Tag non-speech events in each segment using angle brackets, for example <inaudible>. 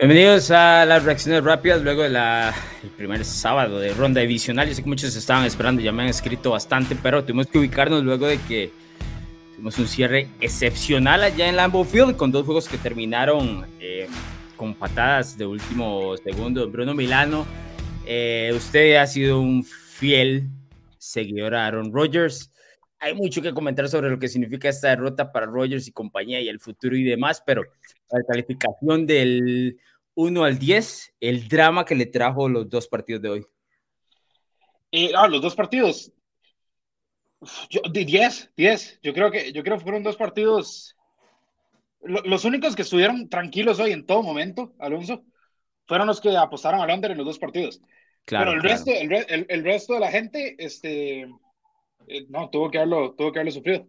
Bienvenidos a las reacciones rápidas luego del primer sábado de ronda divisional. Yo sé que muchos estaban esperando, ya me han escrito bastante, pero tuvimos que ubicarnos luego de que tuvimos un cierre excepcional allá en Lambeau Field con dos juegos que terminaron eh, con patadas de último segundo. Bruno Milano, eh, usted ha sido un fiel seguidor a Aaron Rodgers. Hay mucho que comentar sobre lo que significa esta derrota para Rodgers y compañía y el futuro y demás, pero la calificación del 1 al 10, el drama que le trajo los dos partidos de hoy. Eh, ah, los dos partidos. Yo, 10, 10. Yo creo que, yo creo que fueron dos partidos. los únicos que estuvieron tranquilos hoy en todo momento, Alonso, fueron los que apostaron al under en los dos partidos. Claro, Pero el, resto, el, el, resto de la gente, este, eh, no, tuvo que haberlo, tuvo que haberlo sufrido.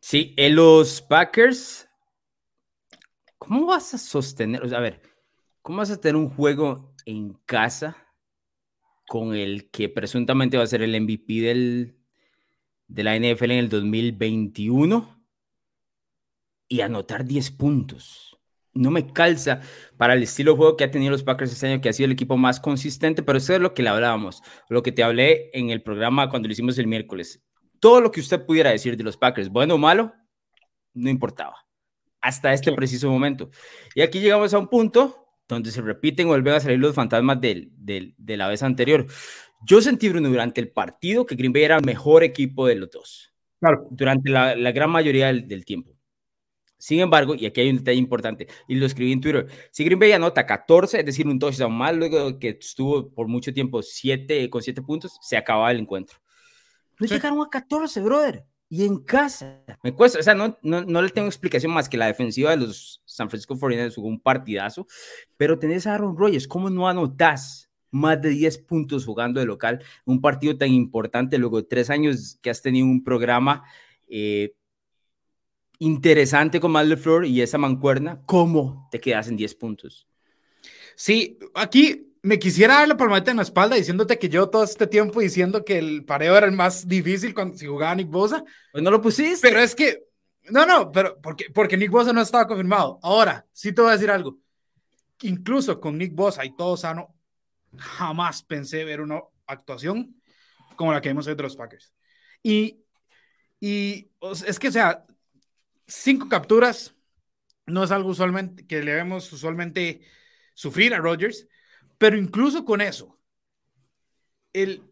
Sí, en los Packers ¿Cómo vas a sostener? a ver, ¿cómo vas a tener un juego en casa con el que presuntamente va a ser el MVP del, de la NFL en el 2021 y anotar 10 puntos? No me calza para el estilo de juego que ha tenido los Packers este año, que ha sido el equipo más consistente, pero eso es lo que le hablábamos, lo que te hablé en el programa cuando lo hicimos el miércoles. Todo lo que usted pudiera decir de los Packers, bueno o malo, no importaba hasta este preciso momento. Y aquí llegamos a un punto donde se repiten o vuelven a salir los fantasmas del, de la vez anterior. Yo sentí, Bruno, durante el partido que Green Bay era el mejor equipo de los dos. Claro. Durante la, gran mayoría del, tiempo. Sin embargo, y aquí hay un detalle importante, y lo escribí en Twitter, si Green Bay anota 14, es decir, un touchdown más, luego que estuvo por mucho tiempo siete, con 7 puntos, se acababa el encuentro. No llegaron a 14, brother y en casa. Me cuesta, o sea, no, no, no, le tengo explicación más que la defensiva de los San Francisco 49ers jugó un partidazo, pero tenés a Aaron Rodgers, ¿cómo no anotás más de 10 puntos jugando de local? Un partido tan importante, luego de tres años que has tenido un programa eh, interesante con Matt LeFleur y esa mancuerna, ¿cómo te quedas en 10 puntos? Sí, aquí me quisiera dar la palmadita en la espalda diciéndote que yo todo este tiempo diciendo que el pareo era el más difícil cuando si jugaba Nick Bosa. Pues no lo pusiste. Pero es que, no, no, pero porque, porque Nick Bosa no estaba confirmado. Ahora, sí te voy a decir algo. Incluso con Nick Bosa y todo sano, jamás pensé ver una actuación como la que vimos hoy de los Packers. Y, y es que, o sea, cinco capturas no es algo usualmente que le vemos usualmente sufrir a Rodgers pero incluso con eso, el,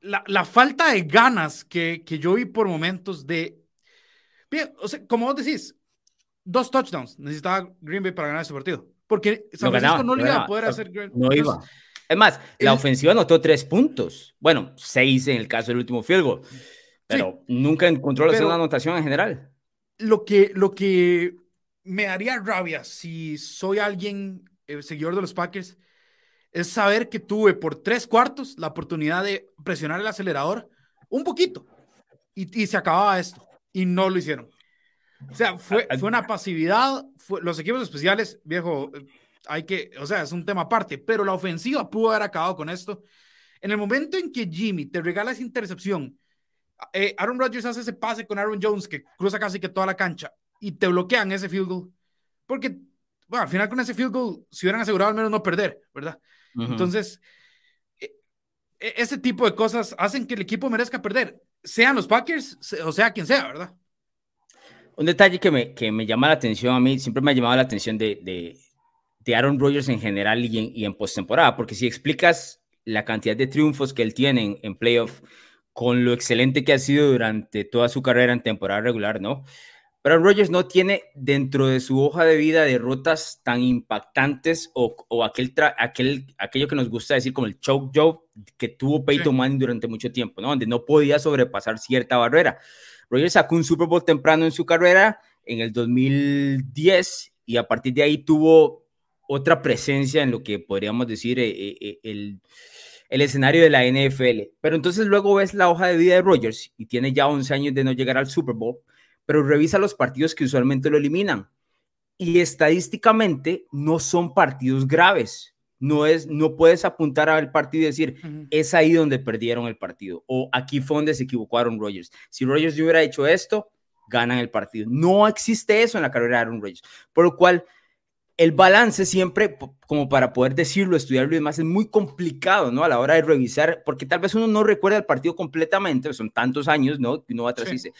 la, la falta de ganas que, que, yo vi por momentos de... Bien, o sea, como vos decís, dos touchdowns necesitaba Green Bay para ganar ese partido. Porque San Francisco no, le iba a poder hacer... No iba. Es más, la ofensiva anotó tres puntos. Bueno, seis en el caso del último field goal. Pero nunca encontró la segunda anotación en general. Lo que, lo que me haría rabia si soy alguien eh, seguidor de los Packers es saber que tuve por tres cuartos la oportunidad de presionar el acelerador un poquito y, y se acababa esto y no lo hicieron. O sea, fue, fue una pasividad. los equipos especiales, viejo, hay que, o sea, es un tema aparte, pero la ofensiva pudo haber acabado con esto. En el momento en que Jimmy te regala esa intercepción, eh, Aaron Rodgers hace ese pase con Aaron Jones que cruza casi que toda la cancha y te bloquean ese field goal. Porque, bueno, al final con ese field goal, si hubieran asegurado al menos no perder, ¿verdad? Entonces, e, e, ese tipo de cosas hacen que el equipo merezca perder, sean los Packers o sea quien sea, ¿verdad? Un detalle que me, que me llama la atención a mí, siempre me ha llamado la atención de, de, de Aaron Rodgers en general y en, y en postemporada, porque si explicas la cantidad de triunfos que él tiene en, en playoff con lo excelente que ha sido durante toda su carrera en temporada regular, ¿no? Pero Rodgers no tiene dentro de su hoja de vida derrotas tan impactantes o, o aquel, aquel, aquello que nos gusta decir como el choke job que tuvo Peyton Manning durante mucho tiempo, ¿no? Donde no podía sobrepasar cierta barrera. Rodgers sacó un Super Bowl temprano en su carrera en el 2010 y a partir de ahí tuvo otra presencia en lo que podríamos decir eh, eh, eh, el, el escenario de la NFL. Pero entonces luego ves la hoja de vida de Rodgers y tiene ya 11 años de no llegar al Super Bowl pero revisa los partidos que usualmente lo eliminan. Y estadísticamente no son partidos graves. No, es, no puedes apuntar al partido y decir, es ahí donde perdieron el partido. O aquí fue donde se equivocaron Rodgers. Si Rodgers hubiera hecho esto, ganan el partido. No existe eso en la carrera de Aaron Rodgers. Por lo cual, el balance siempre, como para poder decirlo, estudiarlo y demás, es muy complicado, ¿no? A la hora de revisar, porque tal vez uno no recuerda el partido completamente, son tantos años, ¿no? Uno va atrás y dice,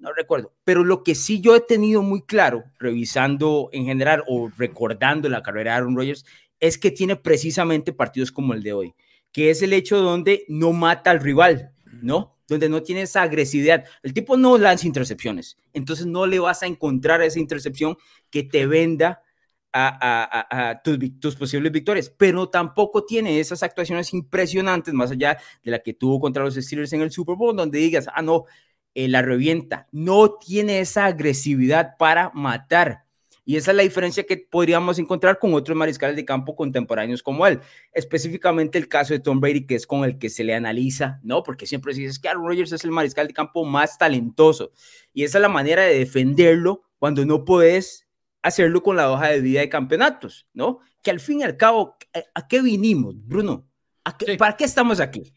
no recuerdo. Pero lo que sí yo he tenido muy claro, revisando en general o recordando la carrera de Aaron Rodgers, es que tiene precisamente partidos como el de hoy, que es el hecho donde no mata al rival, ¿no? Donde no tiene esa agresividad. El tipo no lanza intercepciones, entonces no le vas a encontrar esa intercepción que te venda a, tus, posibles victorias, pero tampoco tiene esas actuaciones impresionantes, más allá de la que tuvo contra los Steelers en el Super Bowl, donde digas, ah, no, eh, la revienta, no tiene esa agresividad para matar. Y esa es la diferencia que podríamos encontrar con otros mariscales de campo contemporáneos como él. Específicamente el caso de Tom Brady, que es con el que se le analiza, ¿no? Porque siempre se dice que Aaron Rodgers es el mariscal de campo más talentoso. Y esa es la manera de defenderlo cuando no puedes hacerlo con la hoja de vida de campeonatos, ¿no? Que al fin y al cabo, ¿a qué vinimos, Bruno? ¿Para qué estamos aquí?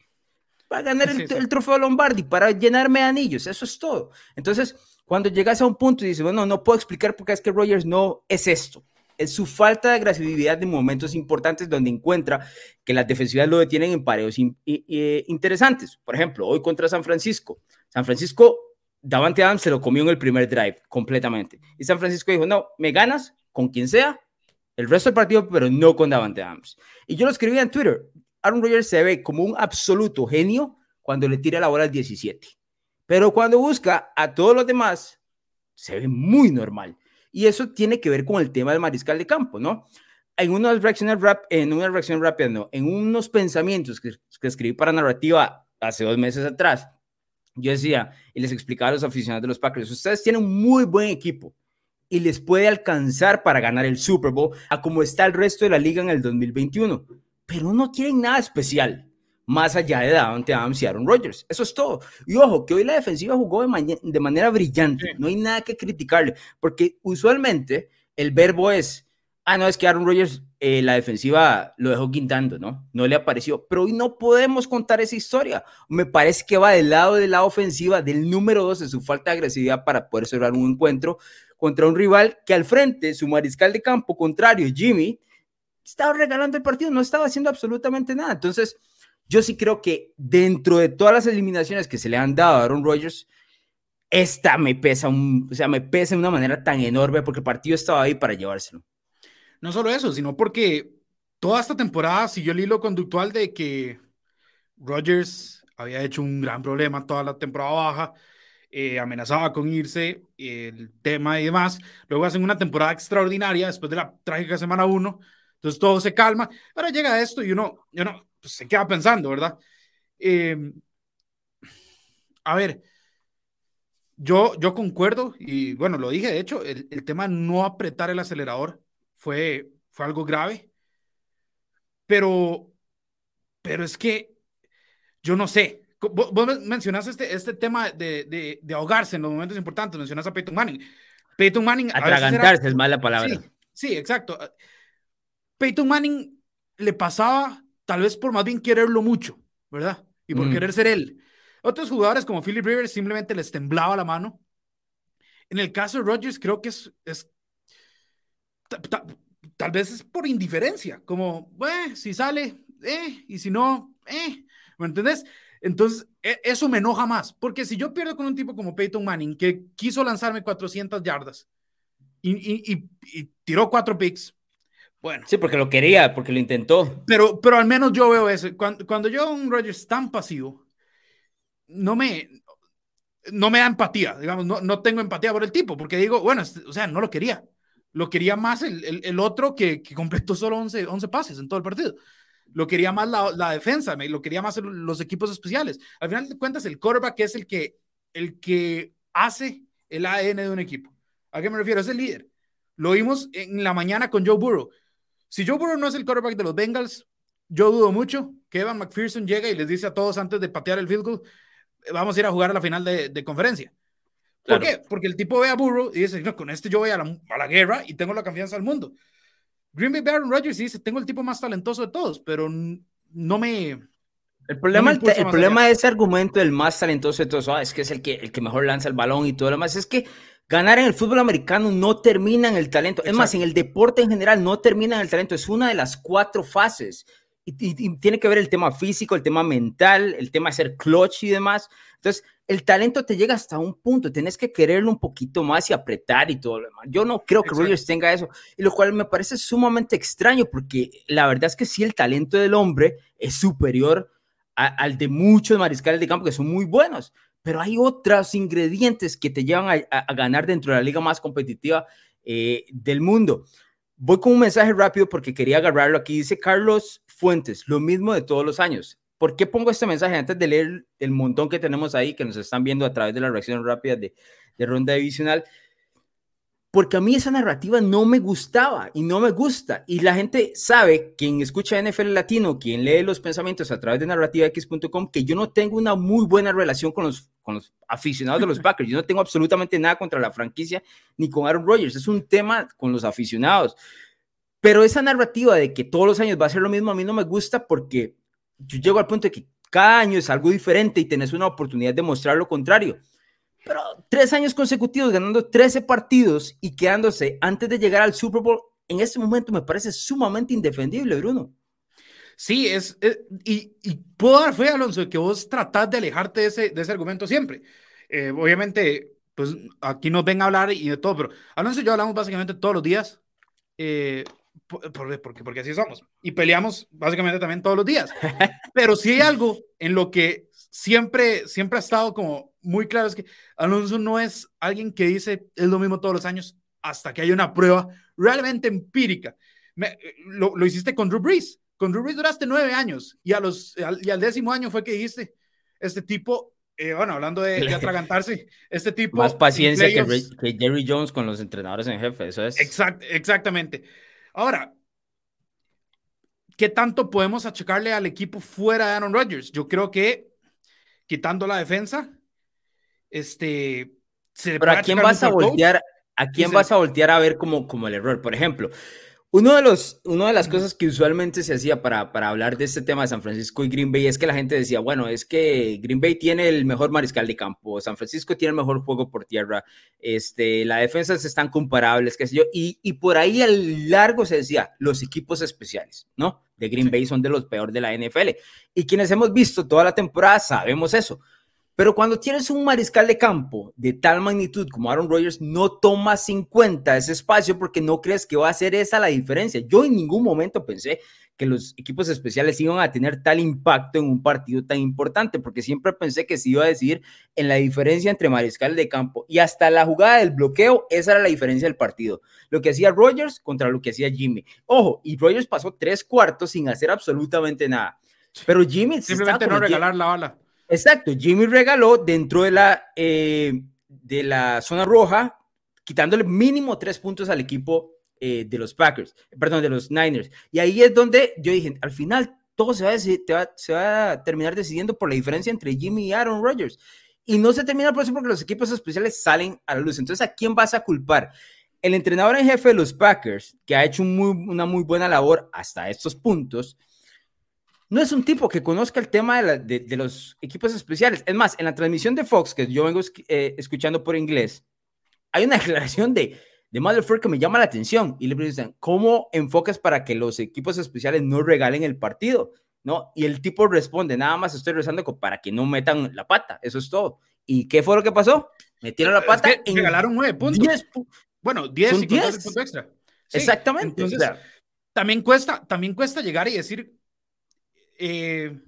Para ganar el, trofeo Lombardi, para llenarme de anillos, eso es todo. Entonces, cuando llegas a un punto y dices, bueno, no puedo explicar por qué es que Rogers no es esto, es su falta de agresividad en momentos importantes donde encuentra que las defensivas lo detienen en pareos interesantes. Por ejemplo, hoy contra San Francisco. San Francisco Davante Adams se lo comió en el primer drive completamente. Y San Francisco dijo, no, me ganas con quien sea el resto del partido, pero no con Davante Adams. Y yo lo escribí en Twitter. Aaron Rodgers se ve como un absoluto genio cuando le tira la bola al 17. Pero cuando busca a todos los demás, se ve muy normal. Y eso tiene que ver con el tema del mariscal de campo, ¿no? En unas reacciones rap, en una reacción rápida, no, en unos pensamientos que, escribí para narrativa hace dos meses atrás, yo decía y les explicaba a los aficionados de los Packers, ustedes tienen un muy buen equipo y les puede alcanzar para ganar el Super Bowl a como está el resto de la liga en el 2021, pero no tienen nada especial más allá de Davante Adams y Aaron Rodgers. Eso es todo. Y ojo, que hoy la defensiva jugó de, de manera brillante. No hay nada que criticarle, porque usualmente el verbo es, ah, no, es que Aaron Rodgers eh, la defensiva lo dejó quintando, ¿no? No le apareció. Pero hoy no podemos contar esa historia. Me parece que va del lado de la ofensiva, del número dos, de su falta de agresividad para poder cerrar un encuentro contra un rival que al frente, su mariscal de campo contrario, Jimmy, estaba regalando el partido, no estaba haciendo absolutamente nada. Entonces, yo sí creo que dentro de todas las eliminaciones que se le han dado a Aaron Rodgers, esta me pesa, un, o sea, me pesa de una manera tan enorme porque el partido estaba ahí para llevárselo. No solo eso, sino porque toda esta temporada siguió el hilo conductual de que Rodgers había hecho un gran problema toda la temporada baja, eh, amenazaba con irse, el tema y demás. Luego hacen una temporada extraordinaria después de la trágica semana 1, entonces todo se calma. Ahora llega esto y uno, uno pues, se queda pensando, ¿verdad? Em, a ver, yo, yo concuerdo y bueno, lo dije, de hecho, el, el tema no apretar el acelerador fue, fue algo grave. Pero, pero es que yo no sé. Vos mencionaste este, este tema de, de, ahogarse en los momentos importantes. Mencionas a Peyton Manning. Peyton Manning. Atragantarse es mala palabra. Sí, sí, exacto. Peyton Manning le pasaba tal vez por más bien quererlo mucho, ¿verdad? Y por mm. querer ser él. Otros jugadores como Philip Rivers simplemente les temblaba la mano. En el caso de Rodgers, creo que es, es tal vez es por indiferencia, como, bueno, si sale, eh, y si no, eh, ¿me entendés? Entonces, e, eso me enoja más, porque si yo pierdo con un tipo como Peyton Manning, que quiso lanzarme 400 yardas y, tiró cuatro picks, bueno. Sí, porque lo quería, porque lo intentó. Pero, pero al menos yo veo eso. Cuando, cuando yo un Rodgers tan pasivo, no me, no me da empatía, digamos, no, no tengo empatía por el tipo, porque digo, bueno, o sea, no lo quería. Lo quería más el, el, otro que, que, completó solo 11, 11 pases en todo el partido. Lo quería más la, la defensa, lo quería más los equipos especiales. Al final de cuentas, el quarterback es el que, el que hace el ADN de un equipo. ¿A qué me refiero? Es el líder. Lo vimos en la mañana con Joe Burrow. Si Joe Burrow no es el quarterback de los Bengals, yo dudo mucho que Evan McPherson llegue y les dice a todos antes de patear el field goal, vamos a ir a jugar a la final de, de conferencia. ¿Por qué? Porque el tipo ve a Burrow y dice, no, con este yo voy a la, a la guerra y tengo la confianza del mundo. Green Bay Baron Rodgers dice, tengo el tipo más talentoso de todos, pero no me, El problema, el, problema de ese argumento del más talentoso de todos, ah, es que es el que, el que mejor lanza el balón y todo lo demás, es que ganar en el fútbol americano no termina en el talento. Es más, en el deporte en general no termina en el talento, es una de las cuatro fases. Y, tiene que ver el tema físico, el tema mental, el tema de ser clutch y demás. Entonces, el talento te llega hasta un punto, tienes que quererlo un poquito más y apretar y todo lo demás. Yo no creo que Rodgers tenga eso, y lo cual me parece sumamente extraño, porque la verdad es que sí, el talento del hombre es superior al de muchos mariscales de campo que son muy buenos, pero hay otros ingredientes que te llevan a, ganar dentro de la liga más competitiva eh, del mundo. Voy con un mensaje rápido porque quería agarrarlo aquí. Dice Carlos Fuentes, lo mismo de todos los años. ¿Por qué pongo este mensaje antes de leer el montón que tenemos ahí que nos están viendo a través de la reacción rápida de, de ronda divisional? Porque a mí esa narrativa no me gustaba y no me gusta. Y la gente sabe, quien escucha NFL Latino, quien lee los pensamientos a través de narrativax.com, que yo no tengo una muy buena relación con los, con los aficionados de los <laughs> Packers. Yo no tengo absolutamente nada contra la franquicia ni con Aaron Rodgers. Es un tema con los aficionados. Pero esa narrativa de que todos los años va a ser lo mismo, a mí no me gusta porque yo llego al punto de que cada año es algo diferente y tenés una oportunidad de mostrar lo contrario. Pero tres años consecutivos ganando 13 partidos y quedándose antes de llegar al Super Bowl, en este momento me parece sumamente indefendible, Bruno. Sí, es, y, puedo dar fe, Alonso, que vos tratás de alejarte de ese, de ese argumento siempre. Eh, obviamente, pues aquí nos ven a hablar y de todo, pero Alonso y yo hablamos básicamente todos los días, eh, porque, porque así somos, y peleamos básicamente también todos los días. <laughs> Pero si hay algo en lo que siempre, siempre ha estado como muy claro, es que Alonso no es alguien que dice es lo mismo todos los años hasta que hay una prueba realmente empírica. lo, lo, hiciste con Drew Brees. Con Drew Brees duraste nueve años y, a los, al, y al décimo año fue que dijiste, este tipo, eh, bueno, hablando de, <laughs> atragantarse, este tipo... Más paciencia que, que, Jerry Jones con los entrenadores en jefe, eso es. Exact, exactamente. Ahora, ¿qué tanto podemos achacarle al equipo fuera de Aaron Rodgers? Yo creo que quitando la defensa, este, Pero a quién vas a voltear, a quién vas a voltear a ver como, como el error. Por ejemplo, uno de los, una de las cosas que usualmente se hacía para, para hablar de este tema de San Francisco y Green Bay es que la gente decía, bueno, es que Green Bay tiene el mejor mariscal de campo, San Francisco tiene el mejor juego por tierra, este, las defensas están comparables, qué sé yo, y, y por ahí al largo se decía, los equipos especiales, ¿no? De Green Bay son de los peores de la NFL. Y quienes hemos visto toda la temporada sabemos eso. Pero cuando tienes un mariscal de campo de tal magnitud como Aaron Rodgers, no tomas en cuenta ese espacio porque no crees que va a ser esa la diferencia. Yo en ningún momento pensé que los equipos especiales iban a tener tal impacto en un partido tan importante, porque siempre pensé que se iba a decir en la diferencia entre mariscal de campo y hasta la jugada del bloqueo, esa era la diferencia del partido. Lo que hacía Rodgers contra lo que hacía Jimmy. Ojo, y Rodgers pasó tres cuartos sin hacer absolutamente nada. Pero Jimmy simplemente no regalar la bala. Exacto, Jimmy regaló dentro de la, eh, de la zona roja, quitándole mínimo tres puntos al equipo eh, de los Packers, perdón, de los Niners. Y ahí es donde yo dije, al final todo se va, a se va a terminar decidiendo por la diferencia entre Jimmy y Aaron Rodgers. Y no se termina por eso porque los equipos especiales salen a la luz. Entonces, ¿a quién vas a culpar? El entrenador en jefe de los Packers, que ha hecho una muy buena labor hasta estos puntos, no es un tipo que conozca el tema de, los equipos especiales. Es más, en la transmisión de Fox, que yo vengo eh, escuchando por inglés, hay una <laughs> declaración de, de Motherfucker que me llama la atención y le preguntan, ¿cómo enfocas para que los equipos especiales no regalen el partido? ¿No? Y el tipo responde, nada más estoy rezando para que no metan la pata, eso es todo. ¿Y qué fue lo que pasó? Metieron la pata y regalaron nueve puntos. bueno, diez y puntos extra. Exactamente. Entonces, también, cuesta, también cuesta llegar y decir, eh,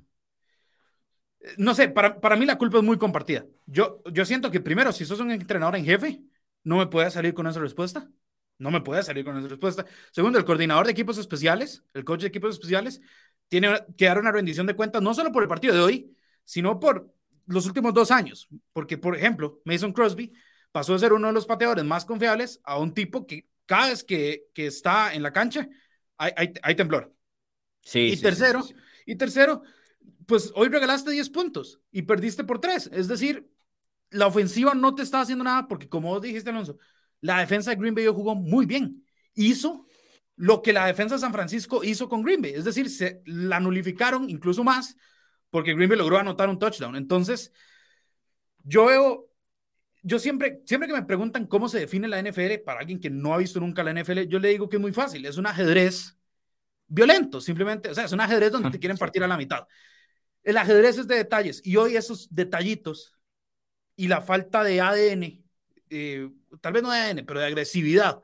no sé, para, para, mí la culpa es muy compartida. Yo, yo siento que primero, si sos un entrenador en jefe, no me puede salir con esa respuesta. No me puede salir con esa respuesta. Segundo, el coordinador de equipos especiales, el coach de equipos especiales, tiene que dar una rendición de cuentas no solo por el partido de hoy, sino por los últimos dos años. Porque, por ejemplo, Mason Crosby pasó de ser uno de los pateadores más confiables a un tipo que cada vez que, que está en la cancha hay, hay, hay temblor. Sí, y tercero, y tercero, pues hoy regalaste 10 puntos y perdiste por 3. Es decir, la ofensiva no te está haciendo nada porque, como dijiste, Alonso, la defensa de Green Bay jugó muy bien. Hizo lo que la defensa de San Francisco hizo con Green Bay. Es decir, se la nulificaron incluso más porque Green Bay logró anotar un touchdown. Entonces, yo veo, yo siempre, siempre que me preguntan cómo se define la NFL, para alguien que no ha visto nunca la NFL, yo le digo que es muy fácil, es un ajedrez violento, simplemente, o sea, es un ajedrez donde te quieren partir a la mitad. El ajedrez es de detalles y hoy esos detallitos y la falta de ADN, eh, tal vez no de ADN, pero de agresividad,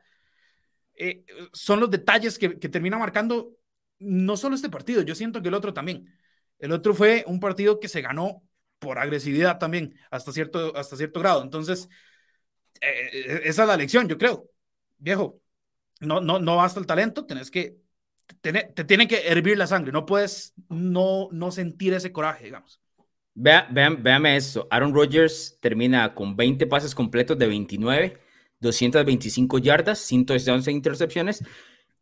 eh, son los detalles que, que terminan marcando no solo este partido, yo siento que el otro también. El otro fue un partido que se ganó por agresividad también, hasta cierto, hasta cierto grado. Entonces, eh, esa es la lección, yo creo. Viejo, no, no, no basta el talento, tenés que, te, te tiene que hervir la sangre, no puedes no, no sentir ese coraje, digamos. Vean, vean, véame esto. Aaron Rodgers termina con 20 pases completos de 29, 225 yardas, 111 intercepciones,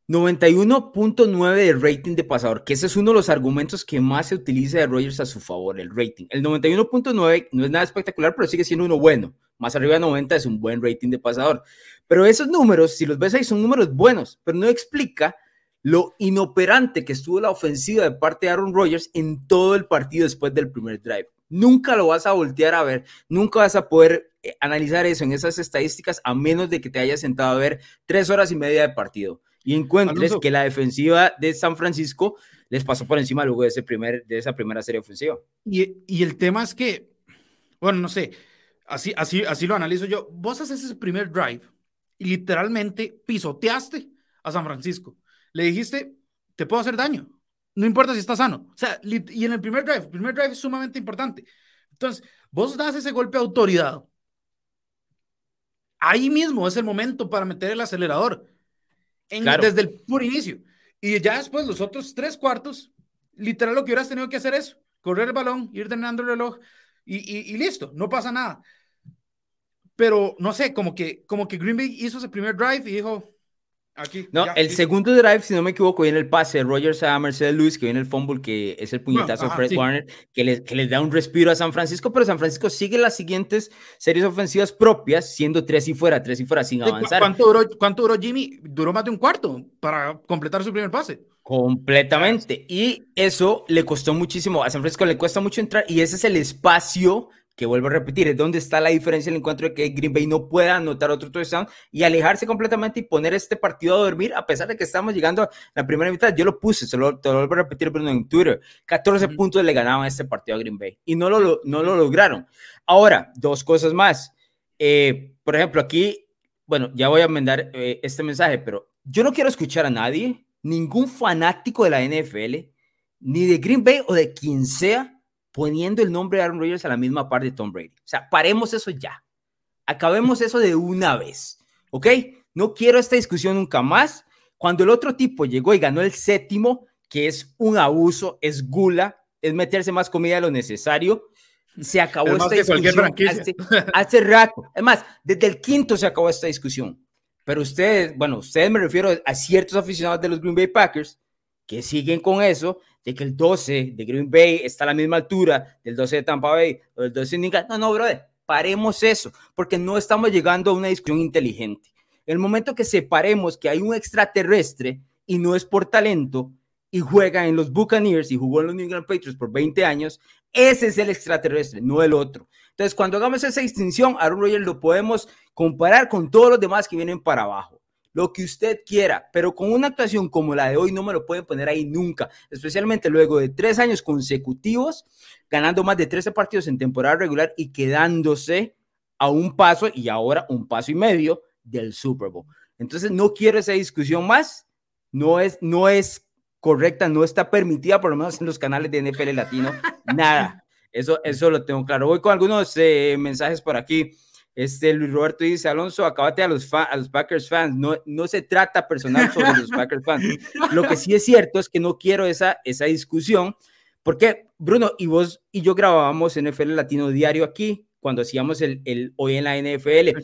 91.9 de rating de pasador, que ese es uno de los argumentos que más se utiliza de Rodgers a su favor, el rating. El 91.9 no es nada espectacular, pero sigue siendo uno bueno. Más arriba de 90 es un buen rating de pasador. Pero esos números, si los ves ahí, son números buenos, pero no explica lo inoperante que estuvo la ofensiva de parte de Aaron Rodgers en todo el partido después del primer drive. Nunca lo vas a voltear a ver, nunca vas a poder eh, analizar eso en esas estadísticas a menos de que te hayas sentado a ver tres horas y media de partido y encuentres que la defensiva de San Francisco les pasó por encima luego de, ese primer, de esa primera serie ofensiva. Y, y el tema es que, bueno, no sé, así, así, así lo analizo yo. Vos haces ese primer drive y literalmente pisoteaste a San Francisco. Le dijiste, te puedo hacer daño, no importa si estás sano. O sea, y en el primer drive, el primer drive es sumamente importante. Entonces, vos das ese golpe de autoridad. Ahí mismo es el momento para meter el acelerador desde el puro inicio. Y ya después, los otros tres cuartos, literal lo que hubieras tenido que hacer es correr el balón, ir teniendo el reloj y, listo, no pasa nada. Pero no sé, como que, como que Green Bay hizo ese primer drive y dijo, Aquí, no, el segundo drive, si no me equivoco, viene el pase de Rogers a Mercedes Lewis, que viene el fumble, que es el puñetazo de Fred Warner, que les, que les da un respiro a San Francisco, pero San Francisco sigue las siguientes series ofensivas propias, siendo tres y fuera, tres y fuera, sin avanzar. ¿Cuánto duró, cuánto duró Jimmy? Duró más de un cuarto para completar su primer pase. Completamente. Y eso le costó muchísimo. A San Francisco le cuesta mucho entrar y ese es el espacio que vuelvo a repetir, es donde está la diferencia en el encuentro de que Green Bay no pueda anotar otro touchdown y alejarse completamente y poner este partido a dormir, a pesar de que estamos llegando a la primera mitad. Yo lo puse, te lo, vuelvo a repetir, Bruno, en Twitter. 14 puntos le ganaban este partido a Green Bay y no lo, no lo lograron. Ahora, dos cosas más. Eh, por ejemplo, aquí, bueno, ya voy a mandar eh, este mensaje, pero yo no quiero escuchar a nadie, ningún fanático de la NFL, ni de Green Bay o de quien sea, poniendo el nombre de Aaron Rodgers a la misma par de Tom Brady. O sea, paremos eso ya. Acabemos eso de una vez. ¿Ok? No quiero esta discusión nunca más. Cuando el otro tipo llegó y ganó el séptimo, que es un abuso, es gula, es meterse más comida de lo necesario, se acabó esta discusión hace, hace, rato. Es más, desde el quinto se acabó esta discusión. Pero ustedes, bueno, ustedes me refiero a ciertos aficionados de los Green Bay Packers que siguen con eso que el 12 de Green Bay está a la misma altura del 12 de Tampa Bay o del 12 de Indiana. No, no, brother, paremos eso, porque no estamos llegando a una discusión inteligente. El momento que separemos que hay un extraterrestre y no es por talento y juega en los Buccaneers y jugó en los New England Patriots por 20 años, ese es el extraterrestre, no el otro. Entonces, cuando hagamos esa distinción, Aaron Rodgers lo podemos comparar con todos los demás que vienen para abajo lo que usted quiera, pero con una actuación como la de hoy no me lo pueden poner ahí nunca, especialmente luego de tres años consecutivos, ganando más de 13 partidos en temporada regular y quedándose a un paso y ahora un paso y medio del Super Bowl. Entonces no quiero esa discusión más, no es, no es correcta, no está permitida, por lo menos en los canales de NFL Latino, nada. <laughs> Eso, eso lo tengo claro. Voy con algunos eh, mensajes por aquí. Este Luis Roberto dice, Alonso, acábate a los, a los Packers fans. No, no se trata personal sobre los <laughs> Packers fans. Lo que sí es cierto es que no quiero esa, esa discusión, porque Bruno y vos y yo grabábamos NFL Latino Diario aquí, cuando hacíamos el, el Hoy en la NFL.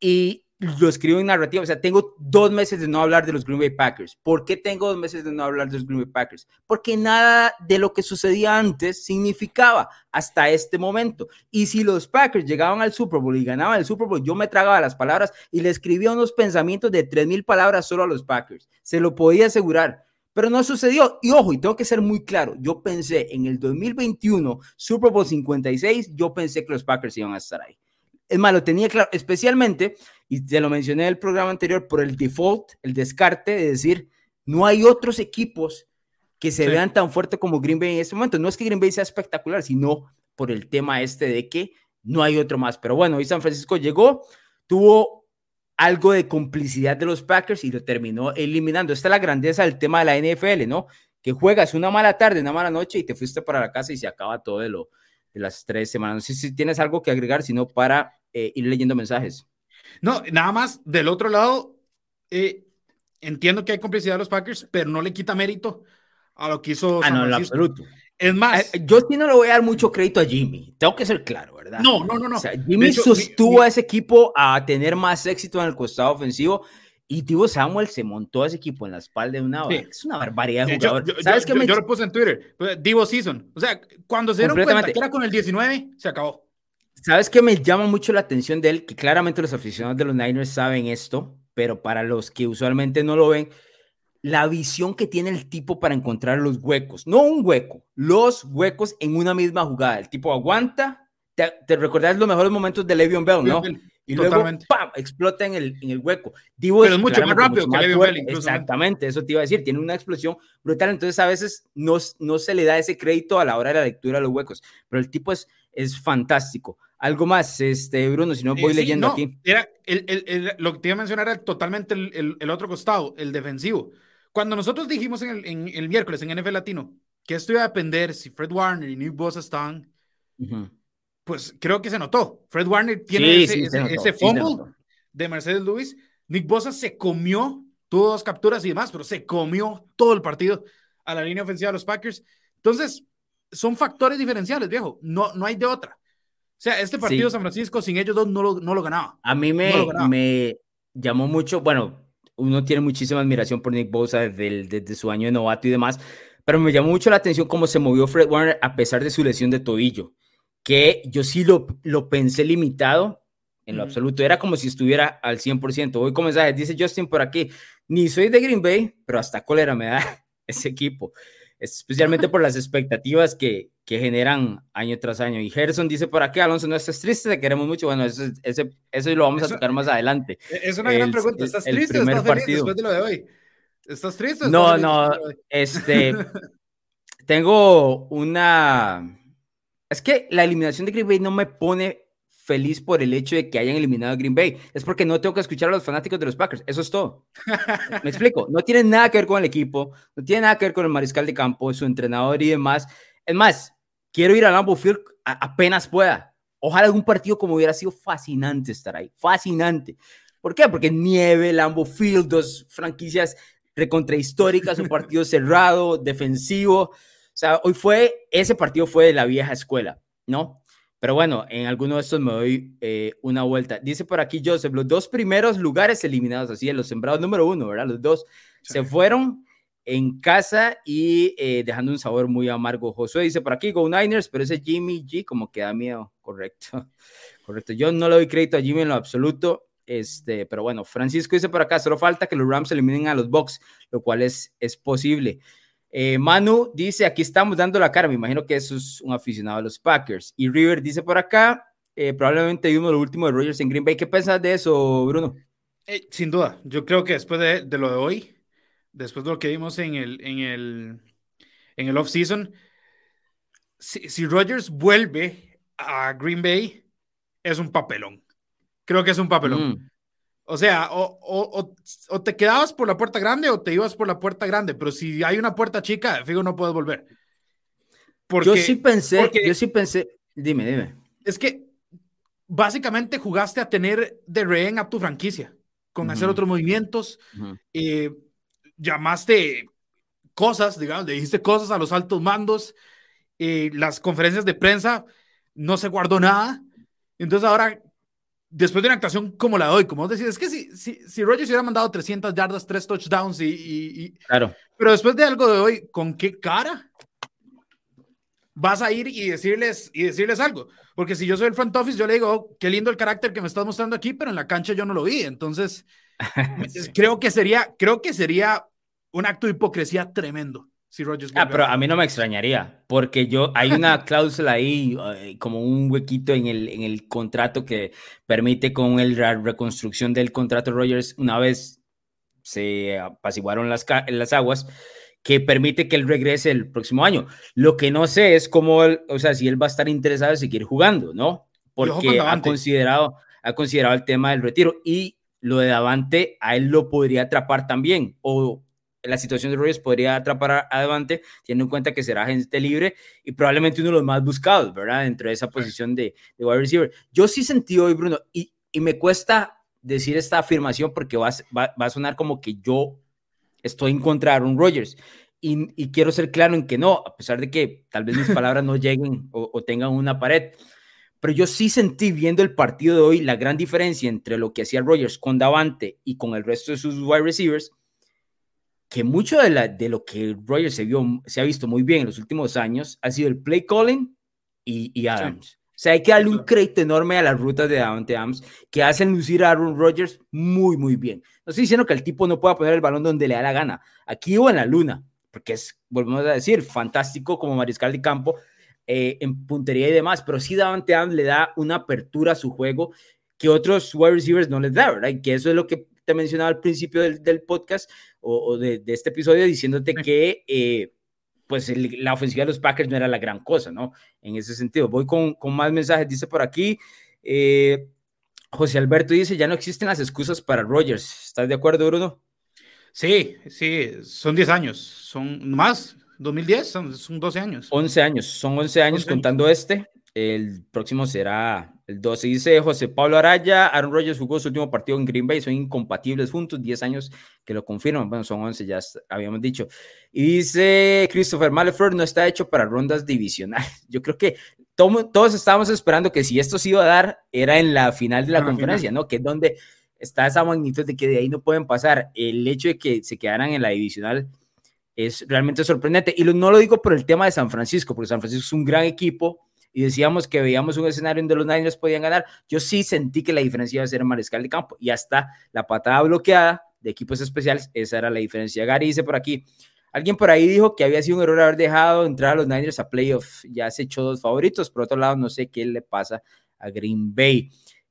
Y lo escribo en narrativa, o sea, tengo dos meses de no hablar de los Green Bay Packers. ¿Por qué tengo dos meses de no hablar de los Green Bay Packers? Porque nada de lo que sucedía antes significaba hasta este momento. Y si los Packers llegaban al Super Bowl y ganaban el Super Bowl, yo me tragaba las palabras y le escribía unos pensamientos de 3.000 palabras solo a los Packers. Se lo podía asegurar pero no sucedió. Y ojo, y tengo que ser muy claro, yo pensé en el 2021, Super Bowl 56, yo pensé que los Packers iban a estar ahí. Es más, lo tenía claro, especialmente, y te lo mencioné en el programa anterior, por el default, el descarte de decir, no hay otros equipos que se vean tan fuerte como Green Bay en este momento. No es que Green Bay sea espectacular, sino por el tema este de que no hay otro más. Pero bueno, hoy San Francisco llegó, tuvo algo de complicidad de los Packers y lo terminó eliminando. Esta es la grandeza del tema de la NFL, ¿no? Que juegas una mala tarde, una mala noche y te fuiste para la casa y se acaba todo de, lo, de las tres semanas. No sé si tienes algo que agregar, sino para eh, ir leyendo mensajes. No, nada más del otro lado, eh, entiendo que hay complicidad de los Packers, pero no le quita mérito a lo que hizo. Ah, no, en absoluto. Es más, eh, yo sí no le voy a dar mucho crédito a Jimmy. Tengo que ser claro, ¿verdad? No, no, no, no. Jimmy sostuvo a ese equipo a tener más éxito en el costado ofensivo. Y Tibo Samuel se montó a ese equipo en la espalda de una Es una barbaridad de jugador. Yo, ¿Sabes qué me... yo, lo puse en Twitter. Pues, Divo Season. O sea, cuando se dieron cuenta que era con el 19, se acabó. ¿Sabes qué me llama mucho la atención de él? Que claramente los aficionados de los Niners saben esto, pero para los que usualmente no lo ven, la visión que tiene el tipo para encontrar los huecos, no un hueco, los huecos en una misma jugada. El tipo aguanta, te, te recordás los mejores momentos de Le'Veon Bell, ¿no? Y luego ¡pam! explota en el, en el hueco. Divo Pero es mucho más rápido que Le'Veon Bell. Exactamente, eso te iba a decir. Tiene una explosión brutal. Entonces, a veces no, no se le da ese crédito a la hora de la lectura de los huecos. Pero el tipo es, es fantástico. Algo más, este, Bruno, si no voy eh, leyendo aquí. Era el, el, lo que te iba a mencionar era totalmente el, otro costado, el defensivo. Cuando nosotros dijimos en el, en el miércoles en NFL Latino que esto iba a depender si Fred Warner y Nick Bosa están, pues creo que se notó. Fred Warner tiene ese, ese, fumble de Mercedes Lewis. Nick Bosa se comió, tuvo dos capturas y demás, pero se comió todo el partido a la línea ofensiva de los Packers. Entonces, son factores diferenciales, viejo. No, no hay de otra. O sea, este partido San Francisco sin ellos dos no lo, no lo ganaba. A mí me, me llamó mucho, bueno, uno tiene muchísima admiración por Nick Bosa desde, desde su año de novato y demás, pero me llamó mucho la atención cómo se movió Fred Warner a pesar de su lesión de tobillo, que yo sí lo, lo pensé limitado en lo absoluto, era como si estuviera al 100%. Voy con mensajes, dice Justin por aquí, ni soy de Green Bay, pero hasta cólera me da <laughs> ese equipo, especialmente por las expectativas que, que generan año tras año. Y Gerson dice por aquí, Alonso, no estás triste, te queremos mucho. Bueno, eso, ese, eso lo vamos a tocar más adelante. Es una gran pregunta. ¿Estás triste o estás feliz después de lo de hoy? ¿Estás triste? O no, no, este, <laughs> tengo una... Es que la eliminación de Green Bay no me pone feliz por el hecho de que hayan eliminado a Green Bay. Es porque no tengo que escuchar a los fanáticos de los Packers. Eso es todo. <laughs> Me explico. No tiene nada que ver con el equipo, no tiene nada que ver con el mariscal de campo, su entrenador y demás. Es más, quiero ir a Lambeau Field apenas pueda. Ojalá algún partido como hubiera sido fascinante estar ahí, fascinante. ¿Por qué? Porque nieve, Lambeau Field, dos franquicias recontrahistóricas, un partido <laughs> cerrado, defensivo. O sea, hoy fue, ese partido fue de la vieja escuela, ¿no? Pero bueno, en alguno de estos me doy eh, una vuelta. Dice por aquí Joseph, los dos primeros lugares eliminados, así, los sembrados número uno, ¿verdad? Los dos se fueron en casa y eh, dejando un sabor muy amargo. Josué dice por aquí, Go Niners, pero ese Jimmy G como que da miedo, correcto. <laughs> Correcto, yo no le doy crédito a Jimmy en lo absoluto, este, pero bueno, Francisco dice por acá, solo falta que los Rams eliminen a los Bucks, lo cual es, es posible. Eh, Manu dice, aquí estamos dando la cara, me imagino que eso es un aficionado a los Packers. Y River dice por acá, eh, probablemente vimos lo último de Rogers en Green Bay. ¿Qué piensas de eso, Bruno? sin duda, yo creo que después de, de lo de hoy, después de lo que vimos en el, en el, en el off-season, si, si Rodgers vuelve a Green Bay, es un papelón. Creo que es un papelón. Mm. O sea, o, o, o, te quedabas por la puerta grande o te ibas por la puerta grande, pero si hay una puerta chica, fijo, no puedes volver. Porque, yo sí pensé, yo sí pensé, dime, dime. Es que básicamente jugaste a tener de rehén a tu franquicia, con hacer otros movimientos. eh, llamaste cosas, digamos, le dijiste cosas a los altos mandos, eh, las conferencias de prensa no se guardó nada. Entonces ahora, después de una actuación como la de hoy, como vos decís, es que si, si, si Rogers hubiera mandado 300 yardas, 3 touchdowns y, y, Claro. Pero después de algo de hoy, ¿con qué cara vas a ir y decirles, y decirles algo? Porque si yo soy el front office, yo le digo, oh, qué lindo el carácter que me estás mostrando aquí, pero en la cancha yo no lo vi. Entonces, creo que sería, creo que sería un acto de hipocresía tremendo. Si Rogers ah, pero a mí no me extrañaría, porque yo hay una cláusula ahí, eh, como un huequito en el, en el contrato que permite con el, la reconstrucción del contrato Rogers una vez se apaciguaron las, las aguas, que permite que él regrese el próximo año. Lo que no sé es cómo, o sea, si él va a estar interesado en seguir jugando, ¿no? Porque ha considerado, ha considerado el tema del retiro y lo de Davante a él lo podría atrapar también, o la situación de Rogers podría atrapar a Davante, teniendo en cuenta que será gente libre y probablemente uno de los más buscados, ¿verdad? Dentro de esa posición de, de wide receiver. Yo sí sentí hoy, Bruno, y, y me cuesta decir esta afirmación porque va, va, va, a sonar como que yo estoy en contra de Aaron Rodgers. Y, y, quiero ser claro en que no, a pesar de que tal vez mis palabras no lleguen o, o tengan una pared. Pero yo sí sentí viendo el partido de hoy la gran diferencia entre lo que hacía Rodgers con Davante y con el resto de sus wide receivers que mucho de, la, de lo que Rogers se, vio, se ha visto muy bien en los últimos años ha sido el play calling y, y Adams. O sea, hay que darle un crédito enorme a las rutas de Davante Adams que hacen lucir a Aaron Rodgers muy, muy bien. No estoy diciendo que el tipo no pueda poner el balón donde le da la gana, aquí o en la luna, porque es, volvemos a decir, fantástico como mariscal de campo eh, en puntería y demás, pero sí Davante Adams le da una apertura a su juego que otros wide receivers no les da, ¿verdad? Y que eso es lo que te mencionaba al principio del, del podcast o, o de, de, este episodio, diciéndote que eh, pues el, la ofensiva de los Packers no era la gran cosa, ¿no? En ese sentido. Voy con, con más mensajes, dice por aquí. Eh, José Alberto dice, ya no existen las excusas para Rogers. ¿Estás de acuerdo, Bruno? Sí, sí, son 10 años, son más, 2010, son, son 12 años. 11 años, son 11 años 11 contando años. este. El próximo será el 12. Dice José Pablo Araya, Aaron Rodgers jugó su último partido en Green Bay, son incompatibles juntos, 10 años que lo confirman, bueno, son 11, ya habíamos dicho. Y dice Christopher Malefleur, no está hecho para rondas divisionales. <laughs> Yo creo que todo, todos estábamos esperando que si esto se iba a dar, era en la final de la ah, conferencia. ¿no? Que es donde está esa magnitud de que de ahí no pueden pasar. El hecho de que se quedaran en la divisional es realmente sorprendente. Y lo, no lo digo por el tema de San Francisco, porque San Francisco es un gran equipo, y decíamos que veíamos un escenario donde los Niners podían ganar, yo sí sentí que la diferencia iba a ser mariscal de campo y hasta la patada bloqueada de equipos especiales, esa era la diferencia. Gary dice por aquí, alguien por ahí dijo que había sido un error haber dejado entrar a los Niners a playoff, ya se echó dos favoritos, por otro lado no sé qué le pasa a Green Bay.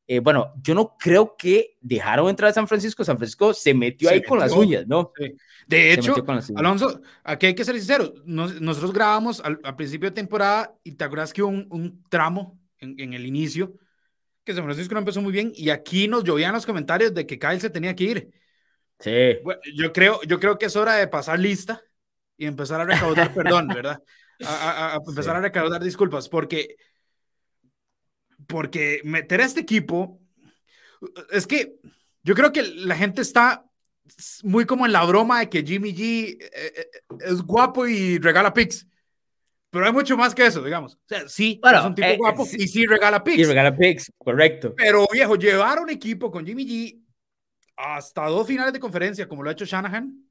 Eh, bueno, yo no creo que dejaron entrar a San Francisco. San Francisco se metió se ahí metió. con las uñas, ¿no? Sí. De hecho, Alonso, aquí hay que ser sincero. Nos, nosotros grabamos al, al, principio de temporada y te acuerdas que hubo un, un tramo en, en, el inicio que San Francisco no empezó muy bien y aquí nos llovían los comentarios de que Kyle se tenía que ir. Sí. Bueno, yo, creo, yo creo que es hora de pasar lista y empezar a recaudar <laughs> perdón, ¿verdad? A, a, a empezar sí. a recaudar disculpas porque porque meter a este equipo, es que yo creo que la gente está muy como en la broma de que Jimmy G eh, es guapo y regala pics. Pero hay mucho más que eso, digamos. O sea, sí, bueno, es un tipo eh, guapo sí, y sí regala pics. Y regala pics, correcto. Pero viejo, llevar un equipo con Jimmy G hasta dos finales de conferencia, como lo ha hecho Shanahan,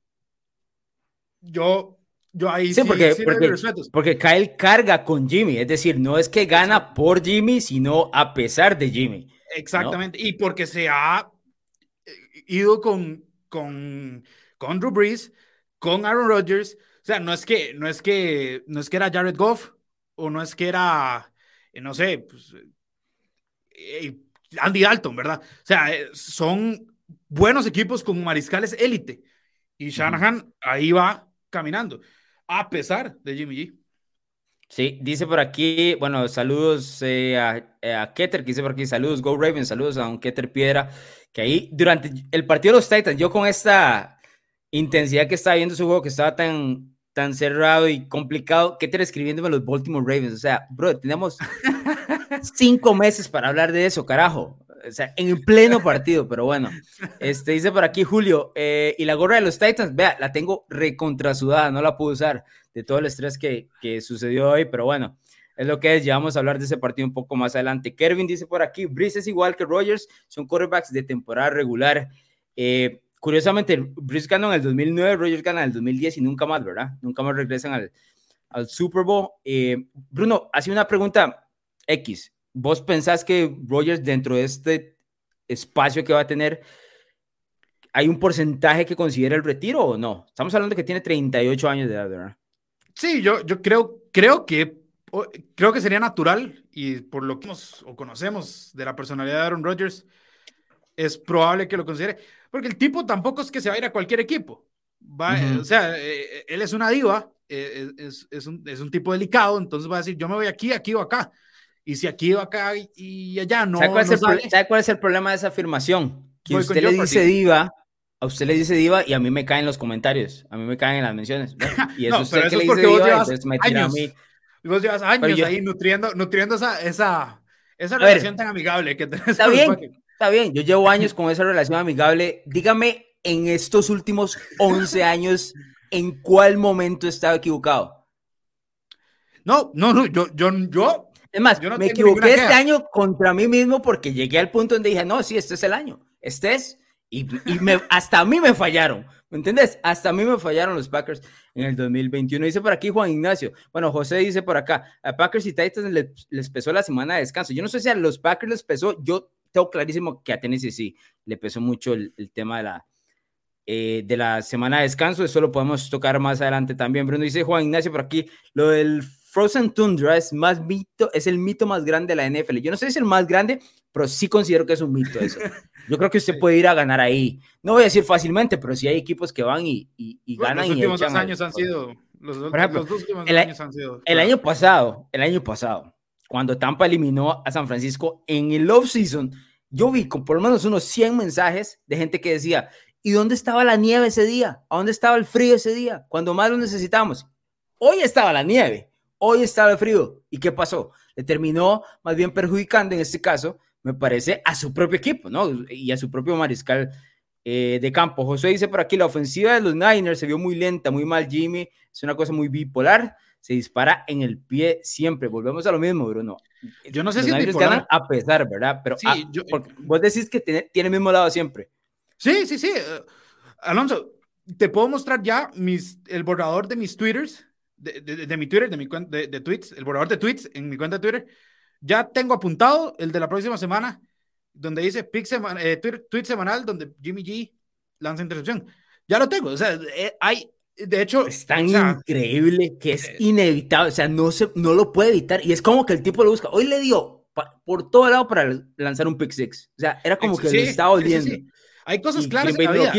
yo yo ahí sí, sí porque, sí porque, porque, Kyle carga con Jimmy, es decir, no es que gana por Jimmy, sino a pesar de Jimmy. Exactamente, ¿no? y porque se ha eh, ido con, con, con Drew Brees, con Aaron Rodgers, o sea, no es que, no es que, no es que era Jared Goff, o no es que era, eh, no sé, pues, eh, Andy Dalton, ¿verdad? O sea, son buenos equipos con mariscales élite, y Shanahan uh -huh. ahí va caminando a pesar de Jimmy G. Sí, dice por aquí, bueno, saludos eh, a, eh, a, Keter, que dice por aquí, saludos, Go Raven, saludos a Don Keter Piedra, que ahí durante el partido de los Titans, yo con esta intensidad que estaba viendo su juego, que estaba tan, tan cerrado y complicado, Keter escribiéndome los Baltimore Ravens, o sea, bro, tenemos <laughs> cinco meses para hablar de eso, carajo, o sea, en pleno partido, pero bueno. Este dice por aquí Julio, eh, y la gorra de los Titans, vea, la tengo recontrasudada, no la puedo usar de todo el estrés que, que sucedió hoy, pero bueno, es lo que es, ya vamos a hablar de ese partido un poco más adelante. Kervin dice por aquí, Brice es igual que Rogers, son quarterbacks de temporada regular. Eh, curiosamente, Brice ganó en el 2009, Rogers gana en el 2010 y nunca más, ¿verdad? Nunca más regresan al, al Super Bowl. Eh, Bruno, hace una pregunta X. ¿Vos pensás que Rogers dentro de este espacio que va a tener, ¿hay un porcentaje que considera el retiro o no? Estamos hablando de que tiene 38 años de edad, ¿verdad? Sí, yo, yo creo, creo que creo que sería natural y por lo que o conocemos de la personalidad de Aaron Rodgers, es probable que lo considere, porque el tipo tampoco es que se va a ir a cualquier equipo. Va, O sea, eh, él es una diva, eh, es, es, un, es, un, tipo delicado, entonces va a decir, yo me voy aquí, aquí o acá. Y si aquí o acá y, allá no. ¿Sabe cuál, es cuál, es el problema de esa afirmación? Que usted le dice diva, a usted le dice diva y a mí me caen los comentarios, a mí me caen en las menciones. <laughs> Y eso, usted que le dice diva, me tira a mí. Vos llevas años ahí nutriendo, nutriendo esa, esa, esa relación tan amigable que tenés. Está bien, está bien. Yo llevo años con esa relación amigable. Dígame, en estos últimos 11 años, ¿en cuál momento estaba equivocado? No, no, no, yo, yo, yo. Es más, yo no me equivoqué este año contra mí mismo porque llegué al punto donde dije, no, sí, este es el año. Este es. Y, y me, <laughs> hasta a mí me fallaron. ¿Me entiendes? Hasta a mí me fallaron los Packers en el 2021. Dice por aquí Juan Ignacio. Bueno, José dice por acá, a Packers y Titans les, les pesó la semana de descanso. Yo no sé si a los Packers les pesó, yo tengo clarísimo que a Tennessee sí le pesó mucho el, el tema de la, eh, de la semana de descanso. Eso lo podemos tocar más adelante también. Bruno dice Juan Ignacio por aquí, lo del Frozen Tundra es más mito, es el mito más grande de la NFL. Yo no sé si es el más grande, pero sí considero que es un mito eso. Yo creo que usted puede ir a ganar ahí. No voy a decir fácilmente, pero sí hay equipos que van y, y, ganan. Los últimos dos años han sido. Los, dos últimos el, años han sido. El año pasado, el año pasado, cuando Tampa eliminó a San Francisco en el off-season, yo vi con por lo menos unos 100 mensajes de gente que decía: ¿y dónde estaba la nieve ese día? ¿A dónde estaba el frío ese día? Cuando más lo necesitamos. Hoy estaba la nieve Hoy estaba frío. ¿Y qué pasó? Le terminó más bien perjudicando en este caso, me parece, a su propio equipo, ¿no? Y a su propio mariscal eh, de campo. José dice por aquí, la ofensiva de los Niners se vio muy lenta, muy mal, Jimmy. Es una cosa muy bipolar. Se dispara en el pie siempre. Volvemos a lo mismo, Bruno. Yo no sé los si Niners ganan a pesar, ¿verdad? Pero sí, yo, vos decís que tiene, tiene, el mismo lado siempre. Sí, sí, sí. Uh, Alonso, te puedo mostrar ya mis, el borrador de mis twitters de, mi Twitter, de mi cuenta de, tweets, el borrador de tweets en mi cuenta de Twitter, ya tengo apuntado el de la próxima semana, donde dice pick eh, tweet, semanal, donde Jimmy G lanza intercepción. Ya lo tengo, o sea, eh, hay, de hecho... Es tan increíble que es eh, inevitable, o sea, no, se, no lo puede evitar, y es como que el tipo lo busca. Hoy le dio por todo lado para lanzar un pick six, o sea, era como que le estaba oliendo. hay cosas claras en la vida.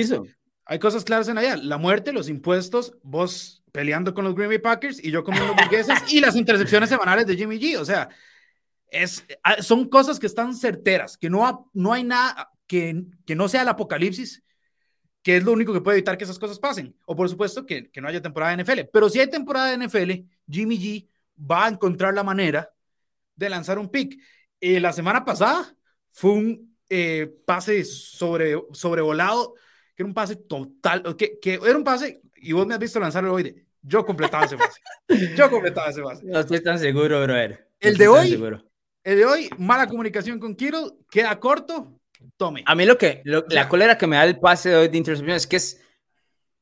Hay cosas claras en la vida. La muerte, los impuestos, vos peleando con los Green Bay Packers y yo comiendo burguesas y las intercepciones <laughs> semanales de Jimmy G. O sea, es, ah, son cosas que están certeras, que no, no hay nada que, que no sea el apocalipsis, que es lo único que puede evitar que esas cosas pasen. O por supuesto que, que no haya temporada de NFL. Pero si hay temporada de NFL, Jimmy G va a encontrar la manera de lanzar un pick. Eh, la semana pasada fue un eh, pase sobre, sobrevolado, que era un pase total, que, que era un pase, y vos me has visto lanzarlo hoy de yo completaba ese pase. Yo completaba ese pase. No estoy tan seguro, brother. el de hoy, el de hoy, mala comunicación con Kittle, queda corto, tome. A mí lo que, la cólera que me da el pase de hoy de intercepción es que es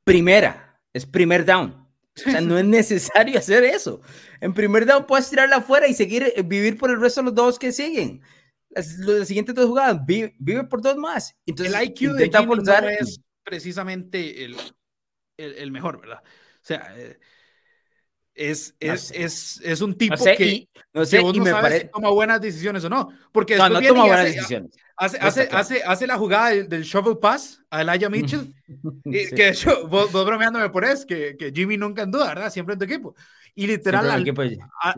primera, es primer down. O sea, no es necesario <laughs> hacer eso. En primer down puedes tirarla afuera y seguir, eh, vivir por el resto de los dos que siguen. Las, las siguientes dos jugadas, vive, por dos más. Entonces, el IQ de Jimmy no es precisamente el, el, el mejor, ¿verdad? O sea, eh, es, es, es, es, un tipo que, no sé, y me parece... si toma buenas decisiones o no. Porque no, no toma buenas decisiones. Hace, hace, hace, hace, la jugada del, shovel pass a Elijah Mitchell, <laughs> y, que de hecho, vos, vos bromeándome por eso, que, que, Jimmy nunca en duda, ¿verdad? Siempre en tu equipo. Y literal, al,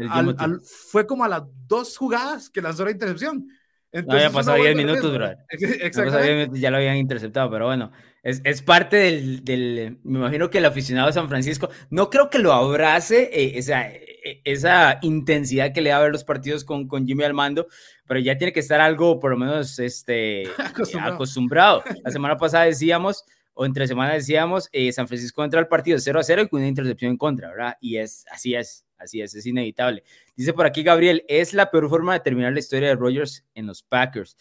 al, al, fue como a las dos jugadas que lanzó la intercepción. Entonces, no había pasado 10 minutos, bro. <laughs> Exactamente. Ya lo habían interceptado, pero bueno, es, es parte del, del, Me imagino que el aficionado de San Francisco, no creo que lo abrace eh, esa, eh, esa intensidad que le da a ver los partidos con, con Jimmy Almando, pero ya tiene que estar algo, por lo menos, este, <laughs> acostumbrado. acostumbrado. La semana pasada decíamos, o entre semanas decíamos, eh, San Francisco entra al partido 0 a 0 y con una intercepción en contra, ¿verdad? Y es así es. Así es, es inevitable. Dice por aquí Gabriel, es la peor forma de terminar la historia de Rogers en los Packers.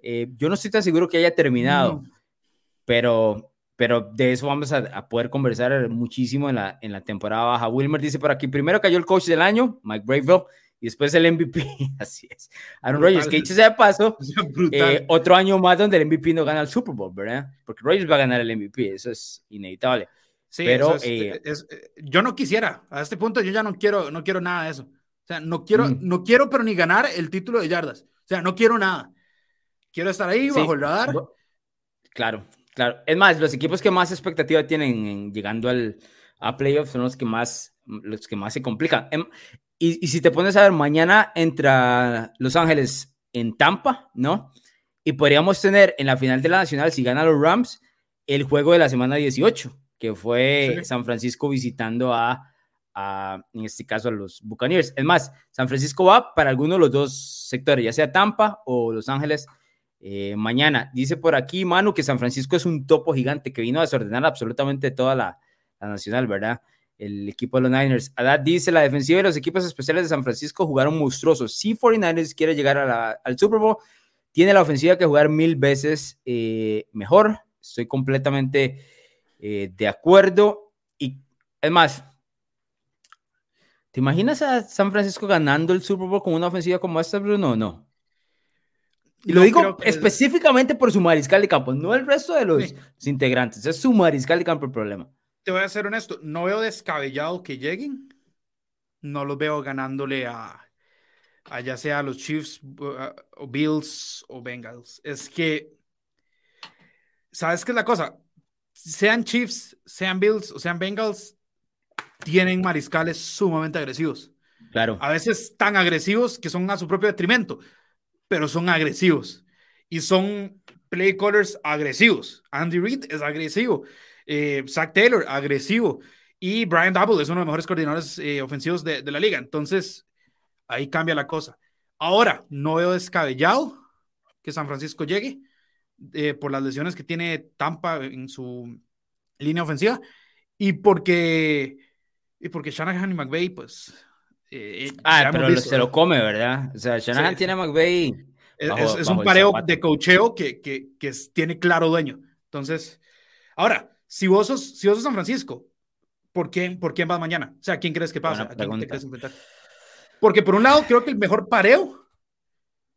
Eh, yo no estoy tan seguro que haya terminado, pero, pero de eso vamos a, poder conversar muchísimo en la, en la temporada baja. Wilmer dice por aquí, primero cayó el coach del año, Mike Braveville, y después el MVP. <laughs> Así es. Aaron Rodgers, que dicho sea de paso, <laughs> eh, otro año más donde el MVP no gana el Super Bowl, ¿verdad? Porque Rodgers va a ganar el MVP, eso es inevitable. Sí, pero eh, yo no quisiera, a este punto yo ya no quiero, no quiero nada de eso. O sea, no quiero, mm. no quiero, pero ni ganar el título de yardas. O sea, no quiero nada. Quiero estar ahí bajo el radar. Claro, claro. Es más, los equipos que más expectativa tienen llegando al, a playoffs son los que más, los que más se complican. Em, y, si te pones a ver, mañana entra Los Ángeles en Tampa, ¿no? Y podríamos tener en la final de la Nacional, si ganan los Rams, el juego de la semana 18, que fue San Francisco visitando a, a, en este caso, a los Buccaneers. Es más, San Francisco va para alguno de los dos sectores, ya sea Tampa o Los Ángeles eh, mañana. Dice por aquí Manu que San Francisco es un topo gigante que vino a desordenar absolutamente toda la, nacional, ¿verdad? El equipo de los Niners. Adad dice, la defensiva y los equipos especiales de San Francisco jugaron monstruosos. Si 49ers quiere llegar al Super Bowl, tiene la ofensiva que jugar mil veces eh, mejor. Estoy completamente eh, de acuerdo. Y es más, ¿te imaginas a San Francisco ganando el Super Bowl con una ofensiva como esta, Bruno? No. Y lo digo específicamente por su mariscal de campo, no el resto de los, integrantes, es su mariscal de campo el problema. Te voy a ser honesto, no veo descabellado que lleguen, no los veo ganándole a, a ya sea a los Chiefs, o Bills o Bengals. Es que, ¿sabes qué es la cosa? Sean Chiefs, sean Bills o sean Bengals, tienen mariscales sumamente agresivos. Claro. A veces tan agresivos que son a su propio detrimento pero son agresivos y son play callers agresivos. Andy Reid es agresivo, eh, Zach Taylor agresivo y Brian Double es uno de los mejores coordinadores eh, ofensivos de, la liga. Entonces, ahí cambia la cosa. Ahora, no veo descabellado que San Francisco llegue eh, por las lesiones que tiene Tampa en su línea ofensiva y porque, y porque Shanahan y McVay, pues eh, eh, ah, pero se lo come, ¿verdad? O sea, Shanahan tiene a McVay. es, un pareo de cocheo que, que, que, tiene claro dueño. Entonces, ahora, si vos sos, si vos sos San Francisco, ¿por quién, ¿por quién vas mañana? O sea, ¿quién crees que pasa? Porque por un lado, creo que el mejor pareo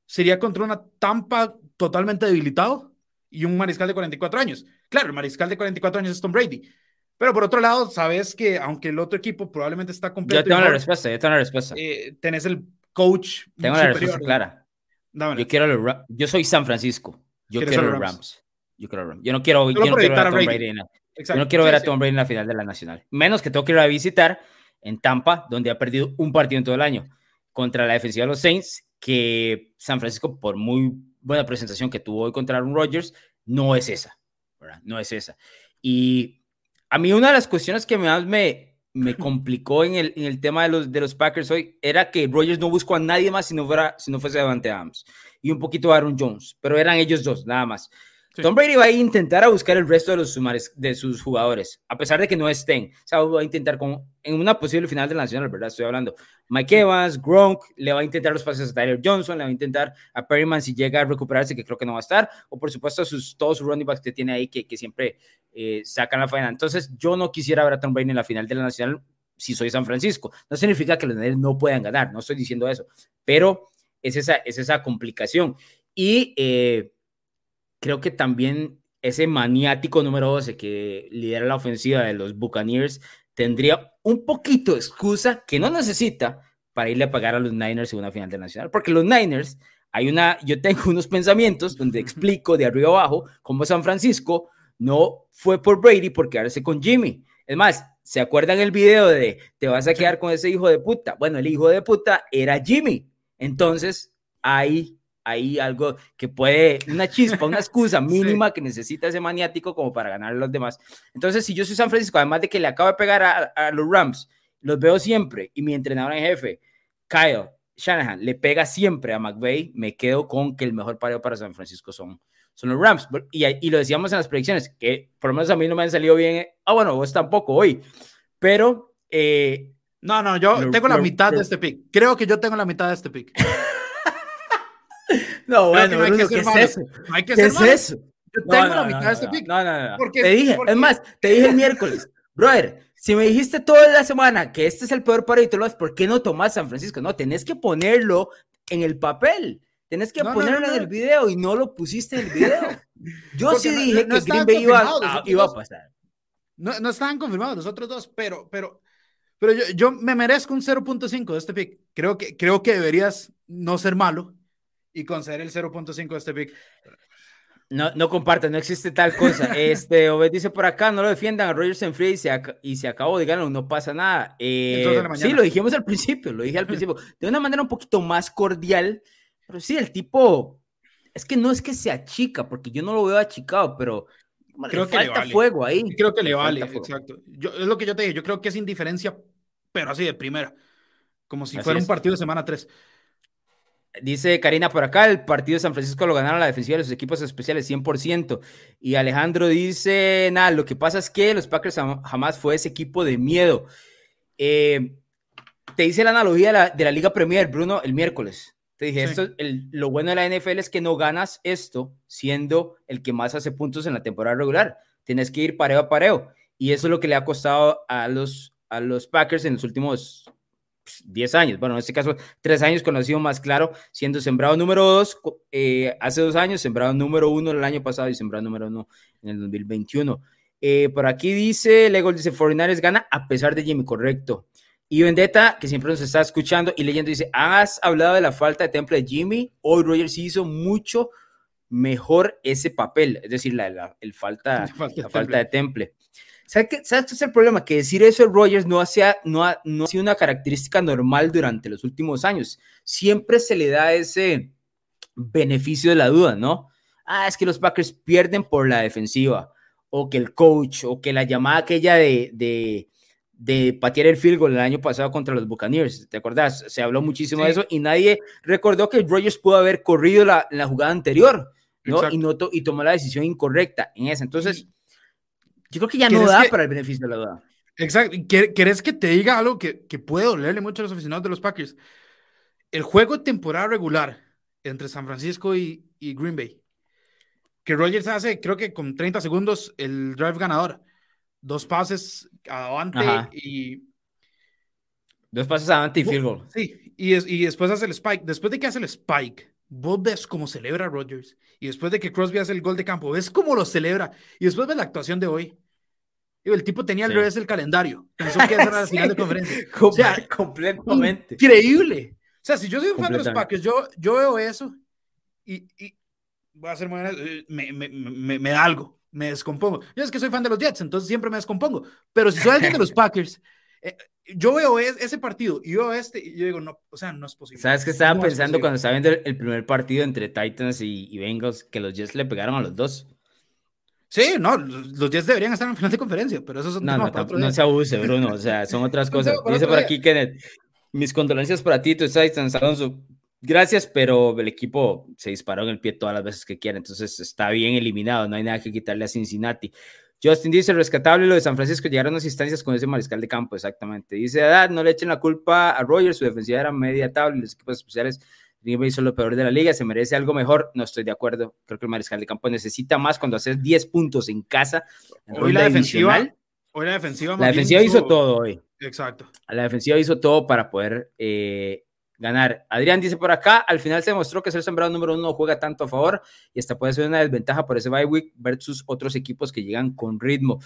sería contra una Tampa totalmente debilitado y un mariscal de 44 años. Claro, el mariscal de 44 años es Tom Brady, pero por otro lado, sabes que aunque el otro equipo probablemente está completo. Yo tengo la respuesta, yo tengo la respuesta. Eh, tenés el coach. Tengo la respuesta clara. Yo quiero los, yo soy San Francisco. Yo quiero los Rams. Yo quiero Rams. Yo no quiero, yo no quiero ver a Tom Brady. en la, yo no quiero ver a Tom Brady en la final de la Nacional. Menos que tengo que ir a visitar en Tampa, donde ha perdido un partido en todo el año contra la defensiva de los Saints, que San Francisco, por muy buena presentación que tuvo hoy contra Aaron Rodgers, no es esa. ¿verdad? No es esa. Y a mí una de las cuestiones que más me, complicó en el, tema de los, Packers hoy era que Rogers no buscó a nadie más si no, fuera, si no fuese Davante Adams y un poquito Aaron Jones, pero eran ellos dos, nada más. Tom Brady va a intentar a buscar el resto de, los sumares, de sus jugadores, a pesar de que no estén. O sea, va a intentar con, en una posible final de la Nacional, ¿verdad? Estoy hablando. Mike Evans, Gronk, le va a intentar los pases a Tyler Johnson, le va a intentar a Perryman si llega a recuperarse, que creo que no va a estar, o por supuesto a sus, todos sus running backs que tiene ahí, que, que siempre eh, sacan la final. Entonces, yo no quisiera ver a Tom Brady en la final de la Nacional si soy San Francisco. No significa que los Niners no puedan ganar, no estoy diciendo eso, pero es esa, es esa complicación. Y eh, creo que también ese maniático número 12 que lidera la ofensiva de los Buccaneers tendría un poquito de excusa que no necesita para irle a pagar a los Niners en una final de nacional, porque los Niners, hay una, yo tengo unos pensamientos donde explico de arriba abajo cómo San Francisco no fue por Brady por quedarse con Jimmy. Es más, ¿se acuerdan el video de te vas a quedar con ese hijo de puta? Bueno, el hijo de puta era Jimmy. Entonces, ahí hay algo que puede, una chispa, una excusa <laughs> mínima que necesita ese maniático como para ganar a los demás. Entonces, si yo soy San Francisco, además de que le acabo de pegar a, los Rams, los veo siempre y mi entrenador en jefe, Kyle Shanahan, le pega siempre a McVay, me quedo con que el mejor pareo para San Francisco son, son los Rams. Y, y lo decíamos en las predicciones, que por lo menos a mí no me han salido bien. Ah, bueno, vos tampoco hoy, pero... Eh, no, no, yo tengo la mitad de este pick. Creo que yo tengo la mitad de este pick. <laughs> <laughs> No, bueno, no ¿qué es eso? hay que ¿Qué es eso? Yo tengo la mitad de este pick. No, no, no. te dije, es más, te dije el miércoles. brother, si me dijiste toda la semana que este es el peor partido, ¿por qué no tomas San Francisco? No, tenés que ponerlo en el papel. Tenés que ponerlo en el video y no lo pusiste en el video. <laughs> Yo sí dije que Green Bay iba, a pasar. No, no estaban confirmados los otros dos, pero, pero, pero yo, yo me merezco un 0.5 de este pick. Creo que, creo que deberías no ser malo y conceder el 0.5 de este pick. No, no compartan, no existe tal cosa. <laughs> Este, Obed dice por acá, no lo defiendan a Rogers en free y se, y se acabó, díganlo, no pasa nada. Eh, sí, lo dijimos al principio, lo dije al principio, <laughs> de una manera un poquito más cordial, pero sí, el tipo, es que no es que se achica, porque yo no lo veo achicado, pero creo que falta fuego ahí. Creo que le, vale, exacto. Yo, es lo que yo te dije, yo creo que es indiferencia, pero así de primera, como si fuera un partido de semana 3. Dice Karina por acá, el partido de San Francisco lo ganaron la defensiva de los equipos especiales 100%. Y Alejandro dice, nada, lo que pasa es que los Packers jamás fue ese equipo de miedo. Eh, te dice la analogía de la, Liga Premier, Bruno, el miércoles. Te dije, esto, lo bueno de la NFL es que no ganas esto siendo el que más hace puntos en la temporada regular. Tienes que ir pareo a pareo. Y eso es lo que le ha costado a los, a los Packers en los últimos 10 pues, años, bueno, en este caso 3 años conocido más claro, siendo sembrado número 2 eh, hace dos años, sembrado número 1 el año pasado y sembrado número 1 en el 2021. Eh, por aquí dice, Lego dice, Foreigners gana a pesar de Jimmy, correcto. Y Vendetta, que siempre nos está escuchando y leyendo, dice, has hablado de la falta de temple de Jimmy, hoy Rogers hizo mucho mejor ese papel, es decir, la, el falta, <laughs> la falta de temple. ¿Sabes qué, ¿Sabes qué es el problema? Que decir eso de Rogers no, hacía, no, ha, no ha sido una característica normal durante los últimos años. Siempre se le da ese beneficio de la duda, ¿no? Ah, es que los Packers pierden por la defensiva, o que el coach, o que la llamada aquella de, de, de patear el field goal el año pasado contra los Buccaneers, ¿te acordás? Se habló muchísimo de eso y nadie recordó que Rogers pudo haber corrido la, la jugada anterior, ¿no? Y, no y tomó la decisión incorrecta en esa. Entonces, yo creo que ya no da para el beneficio de la duda. Exacto. ¿Querés que te diga algo que, que puede dolerle mucho a los aficionados de los Packers? El juego de temporada regular entre San Francisco y, y Green Bay, que Rogers hace, creo que con 30 segundos, el drive ganador. Dos pases adelante y. Dos pases adelante y field goal. Sí, y, y después hace el spike. Después de que hace el spike, vos ves cómo celebra Rogers. Y después de que Crosby hace el gol de campo, ves cómo lo celebra. Y después ves la actuación de hoy. El tipo tenía al revés del calendario. Pensó que era la <laughs> final de conferencia. <laughs> o sea, completamente. Increíble. O sea, si yo soy un fan de los Packers, yo, yo veo eso y, y voy a hacer eh, me, me, me, me, da algo, me descompongo. Yo es que soy fan de los Jets, entonces siempre me descompongo. Pero si soy alguien de los <laughs> Packers, eh, yo veo ese partido y veo este y yo digo, no, o sea, no es posible. ¿Sabes qué estaba pensando cuando estaba viendo el, primer partido entre Titans y, y, Bengals? Que los Jets le pegaron a los dos. Sí, no, los Jets deberían estar en final de conferencia, pero eso es no, no, no se abuse, Bruno, o sea, son otras <laughs> cosas. Dice por aquí, Kenneth, mis condolencias para ti, tú Titans, Alonso. Gracias, pero el equipo se disparó en el pie todas las veces que quiera, entonces está bien eliminado, no hay nada que quitarle a Cincinnati. Justin dice, rescatable lo de San Francisco, llegaron a las instancias con ese mariscal de campo, exactamente. Dice, ah, no le echen la culpa a Rogers, su defensiva era media tabla, los equipos especiales hizo lo peor de la liga, se merece algo mejor, no estoy de acuerdo, creo que el mariscal de campo necesita más cuando haces 10 puntos en casa. hoy la defensiva, hoy la defensiva, la defensiva hizo, todo hoy. Exacto. La defensiva hizo todo para poder eh, ganar. Adrián dice por acá, al final se demostró que ser sembrado número uno no juega tanto a favor y hasta puede ser una desventaja por ese bye week versus otros equipos que llegan con ritmo.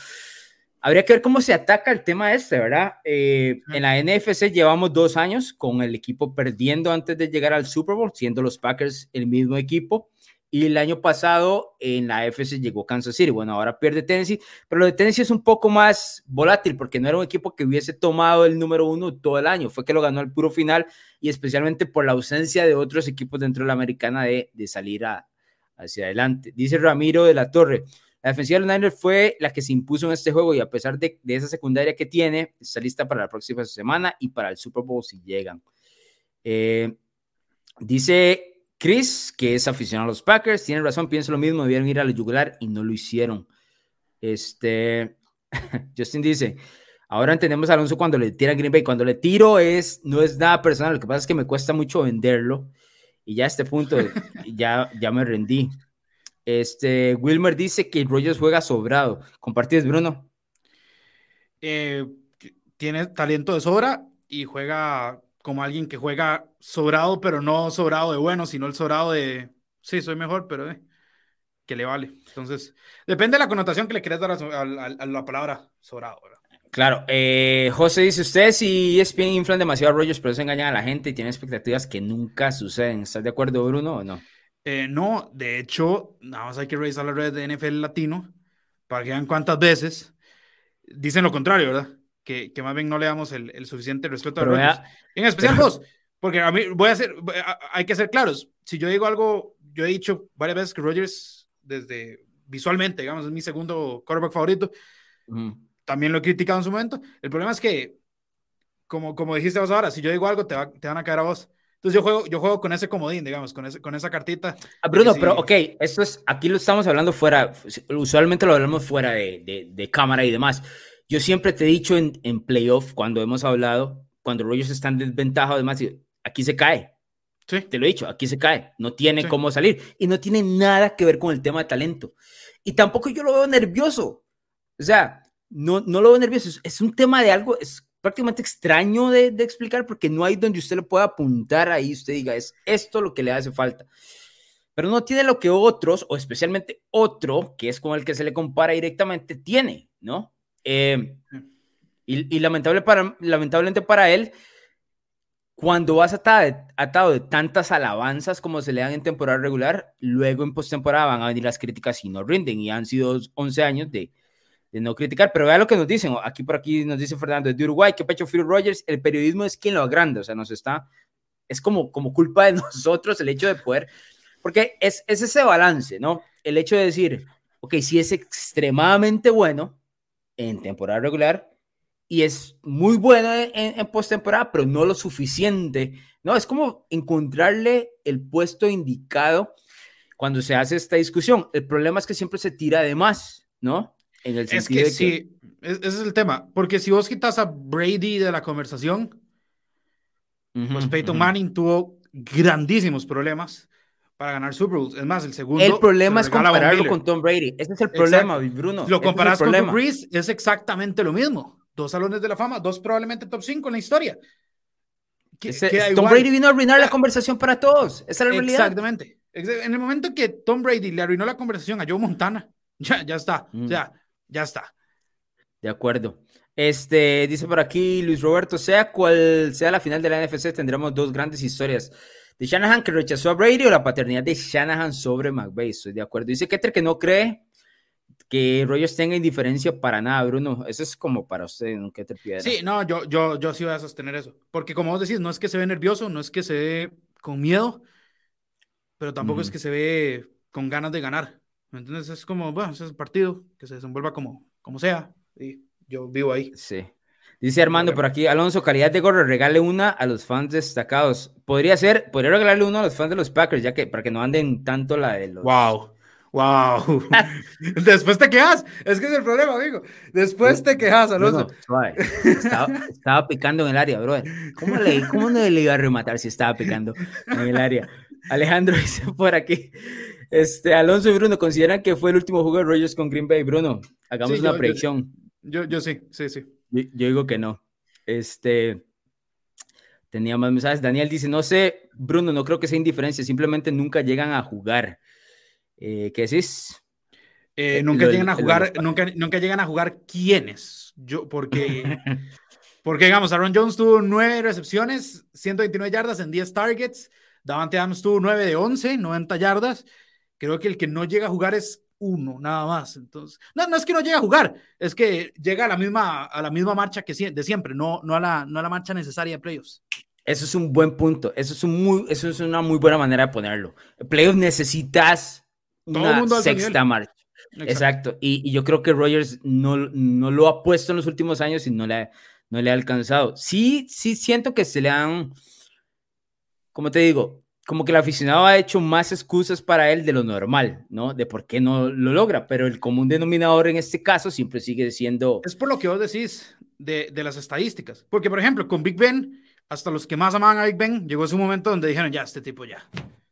Habría que ver cómo se ataca el tema este, ¿verdad? Eh, en la NFC llevamos dos años con el equipo perdiendo antes de llegar al Super Bowl, siendo los Packers el mismo equipo. Y el año pasado en la AFC llegó Kansas City. Bueno, ahora pierde Tennessee, pero lo de Tennessee es un poco más volátil porque no era un equipo que hubiese tomado el número uno todo el año. Fue que lo ganó al puro final y especialmente por la ausencia de otros equipos dentro de la americana de, de salir hacia adelante. Dice Ramiro de la Torre. La defensiva de los Niners fue la que se impuso en este juego y a pesar de, de, esa secundaria que tiene, está lista para la próxima semana y para el Super Bowl si llegan. Eh, dice Chris, que es aficionado a los Packers, tiene razón, pienso lo mismo, debieron ir a la yugular y no lo hicieron. Este, <laughs> Justin dice, ahora entendemos a Alonso cuando le tira a Green Bay, cuando le tiro es, no es nada personal, lo que pasa es que me cuesta mucho venderlo y ya a este punto <laughs> ya, ya me rendí. Este, Wilmer dice que Rogers juega sobrado. ¿Compartides, Bruno? eh, tiene talento de sobra y juega como alguien que juega sobrado, pero no sobrado de bueno, sino el sobrado de, sí, soy mejor, pero eh, que le vale. Entonces, depende de la connotación que le quieras dar a, la palabra sobrado. Claro, eh, José dice, ustedes y ESPN inflan demasiado rollos, pero eso engañan a la gente y tienen expectativas que nunca suceden. ¿Estás de acuerdo, Bruno, o no? Eh, no, de hecho, nada más hay que revisar la red de NFL Latino para que vean cuántas veces dicen lo contrario, ¿verdad? Que, que más bien no le damos el, el suficiente respeto a los En especial vos, porque a mí voy a hacer, hay que ser claros. Si yo digo algo, yo he dicho varias veces que Rogers, desde visualmente, digamos, es mi segundo quarterback favorito también lo he criticado en su momento. El problema es que, como, como dijiste vos ahora, si yo digo algo, te, te van a caer a vos. Entonces yo juego, yo juego con ese comodín, digamos, con, ese, con esa cartita. Ah, Bruno, pero ok, esto es, aquí lo estamos hablando fuera, usualmente lo hablamos fuera de, de, de cámara y demás. Yo siempre te he dicho en, en playoff, cuando hemos hablado, cuando Rogers está en desventaja, además, aquí se cae. Sí. Te lo he dicho, aquí se cae. No tiene cómo salir. Y no tiene nada que ver con el tema de talento. Y tampoco yo lo veo nervioso. O sea, no, no lo veo nervioso. Es, un tema de algo, es prácticamente extraño de, explicar porque no hay donde usted le pueda apuntar ahí, usted diga, es esto lo que le hace falta. Pero no tiene lo que otros, o especialmente otro, que es con el que se le compara directamente, tiene, ¿no? Eh, y, lamentable para, lamentablemente para él, cuando vas atado de, atado de tantas alabanzas como se le dan en temporada regular, luego en postemporada van a venir las críticas y no rinden. Y han sido 11 años de, de no criticar, pero vea lo que nos dicen, aquí por aquí nos dice Fernando, de Uruguay, que pecho Phil Rogers, el periodismo es quien lo agranda, o sea, nos está, es como, como culpa de <laughs> nosotros el hecho de poder, porque es, es ese balance, ¿no? El hecho de decir, ok, si es extremadamente bueno en temporada regular y es muy bueno en, en postemporada, pero no lo suficiente, ¿no? Es como encontrarle el puesto indicado cuando se hace esta discusión. El problema es que siempre se tira de más, ¿no? es que, sí, ese es el tema. Porque si vos quitas a Brady de la conversación, pues Peyton Manning tuvo grandísimos problemas para ganar Super Bowls. Es más, el segundo. El problema es compararlo con Tom Brady. Ese es el problema, Bruno. Lo comparas con Tom Brees, es exactamente lo mismo. Dos salones de la fama, dos probablemente top 5 en la historia. Tom Brady vino a arruinar la ah. conversación para todos. Esa es la realidad. Exactamente. En el momento que Tom Brady le arruinó la conversación a Joe Montana, <laughs> ya, ya está. Mm. sea, ya está. De acuerdo. Este, dice por aquí Luis Roberto, sea cual sea la final de la NFC, tendremos dos grandes historias. De Shanahan que rechazó a Brady o la paternidad de Shanahan sobre McVay. Estoy de acuerdo. Dice Keter que no cree que Rogers tenga indiferencia para nada, Bruno. Eso es como para usted, ¿no? Keter Piedra. Sí, no, yo, yo, yo sí voy a sostener eso. Porque como vos decís, no es que se ve nervioso, no es que se ve con miedo, pero tampoco es que se ve con ganas de ganar. Entonces es como, bueno, ese es el partido, que se desenvuelva como, como sea. Y yo vivo ahí. Sí. Dice Armando por aquí, Alonso, calidad de gorro, regale una a los fans destacados. Podría ser, podría regalarle uno a los fans de los Packers, ya que para que no anden tanto la de los. Wow. Wow. <laughs> <laughs> Después te quejas. Es que es el problema, amigo. Después te quejas, Alonso. <laughs> estaba, picando en el área, bro. ¿Cómo, le, ¿Cómo no le iba a rematar si estaba picando en el área? Alejandro dice por aquí. Este, Alonso y Bruno, ¿consideran que fue el último juego de Rogers con Green Bay? Bruno, hagamos una predicción. Yo, yo, sí, sí, sí. Yo, digo que no. Este, tenía más mensajes. Daniel dice, no sé, Bruno, no creo que sea indiferencia, simplemente nunca llegan a jugar. Eh, ¿Qué decís? Eh, nunca llegan a jugar, nunca, nunca llegan a jugar quiénes. Yo, porque, <laughs> porque digamos, Aaron Jones tuvo nueve recepciones, 129 yardas en 10 targets. Davante Adams tuvo 9 de 11, 90 yardas. Creo que el que no llega a jugar es uno, nada más. Entonces, no, no es que no llegue a jugar, es que llega a la misma, a la misma marcha que de siempre, no, no, a la, no a la marcha necesaria de playoffs. Eso es un buen punto. Eso es, un muy, eso es una muy buena manera de ponerlo. Playoffs necesitas una sexta marcha. Exacto. Y, yo creo que Rogers no, no lo ha puesto en los últimos años y no le, no le ha alcanzado. Sí, sí siento que se le han, como te digo, como que el aficionado ha hecho más excusas para él de lo normal, ¿no? De por qué no lo logra, pero el común denominador en este caso siempre sigue siendo... Es por lo que vos decís de, de las estadísticas, porque por ejemplo, con Big Ben, hasta los que más amaban a Big Ben, llegó ese momento donde dijeron, ya, este tipo ya,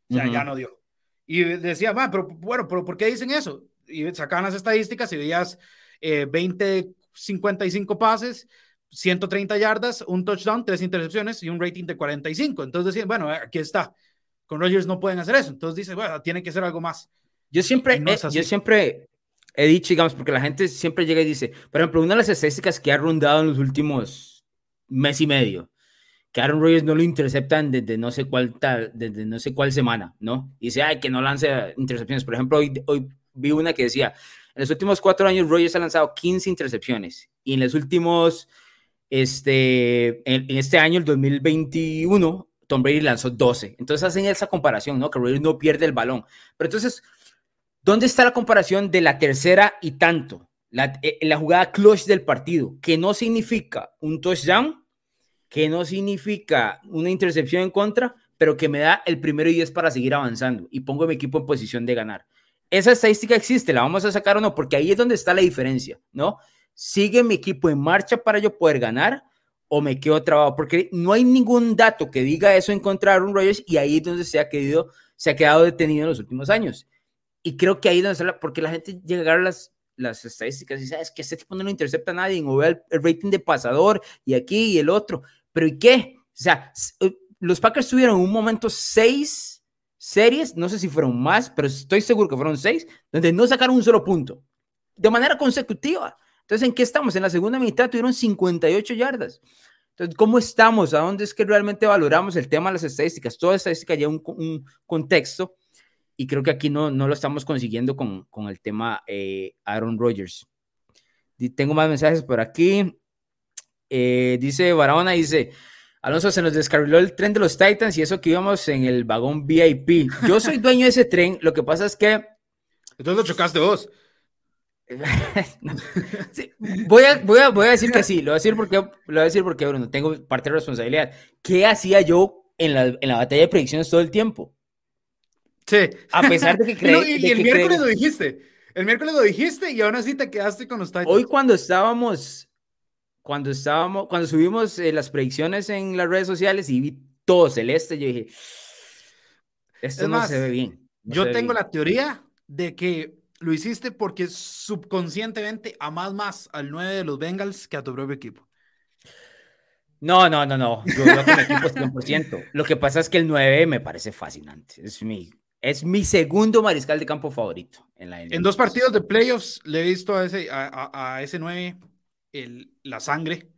ya, ya no dio. Y decía, va, pero bueno, pero ¿por qué dicen eso? Y sacaban las estadísticas y veías 20, 55 pases, 130 yardas, un touchdown, tres intercepciones y un rating de 45. Entonces decían, bueno, aquí está. Con Rodgers no pueden hacer eso. Entonces dice, bueno, tiene que ser algo más. Yo siempre, yo siempre he dicho, digamos, porque la gente siempre llega y dice, por ejemplo, una de las estadísticas que ha rondado en los últimos mes y medio, que Aaron Rodgers no lo interceptan desde no sé cuál tal, desde no sé cuál semana, ¿no? Y dice, ay, que no lance intercepciones. Por ejemplo, hoy, hoy vi una que decía, en los últimos cuatro años Rodgers ha lanzado 15 intercepciones y en los últimos, este, en, este año, el 2021, Tom Brady lanzó 12. Entonces hacen esa comparación, ¿no? Que Rodgers no pierde el balón. Pero entonces, ¿dónde está la comparación de la tercera y tanto? La, eh, la jugada clutch del partido, que no significa un touchdown, que no significa una intercepción en contra, pero que me da el primero y 10 para seguir avanzando y pongo a mi equipo en posición de ganar. Esa estadística existe, la vamos a sacar o no, porque ahí es donde está la diferencia, ¿no? ¿Sigue mi equipo en marcha para yo poder ganar o me quedo trabado? Porque no hay ningún dato que diga eso en contra de y ahí es donde se ha, quedado, se ha quedado detenido en los últimos años. Y creo que ahí es donde está porque la gente llega a las, las estadísticas y dice, ah, es que este tipo no lo intercepta a nadie, o ve el rating de pasador y aquí y el otro. Pero ¿y qué? O sea, eh, los Packers tuvieron un momento seis series, no sé si fueron más, pero estoy seguro que fueron seis, donde no sacaron un solo punto, de manera consecutiva. Entonces, ¿en qué estamos? En la segunda mitad tuvieron 58 yardas. Entonces, ¿cómo estamos? ¿A dónde es que realmente valoramos el tema de las estadísticas? Toda estadística lleva un, un contexto y creo que aquí no, no lo estamos consiguiendo con, con el tema eh, Aaron Rodgers. Tengo más mensajes por aquí. Eh, dice Barahona, dice, Alonso, se nos descarriló el tren de los Titans y eso que íbamos en el vagón VIP. Yo soy dueño de ese tren, lo que pasa es que... Entonces lo chocaste vos. <laughs> voy, a, voy, a, voy, a, decir que sí, lo voy a decir porque, lo voy a decir porque Bruno, tengo parte de responsabilidad. ¿Qué hacía yo en la, en la batalla de predicciones todo el tiempo? Sí. A pesar de que creí. <laughs> y, el miércoles lo dijiste. El miércoles lo dijiste y aún así te quedaste con los Titans. Hoy cuando estábamos cuando estábamos, cuando subimos eh, las predicciones en las redes sociales y vi todo celeste, yo dije, esto no se ve bien. yo tengo la teoría de que lo hiciste porque subconscientemente amas más al 9 de los Bengals que a tu propio equipo. No, no, no, no. Yo veo con equipo 100%. Lo que pasa es que el 9 me parece fascinante. Es mi, es mi segundo mariscal de campo favorito en la En dos partidos de playoffs le he visto a ese, a, a ese 9 el, la sangre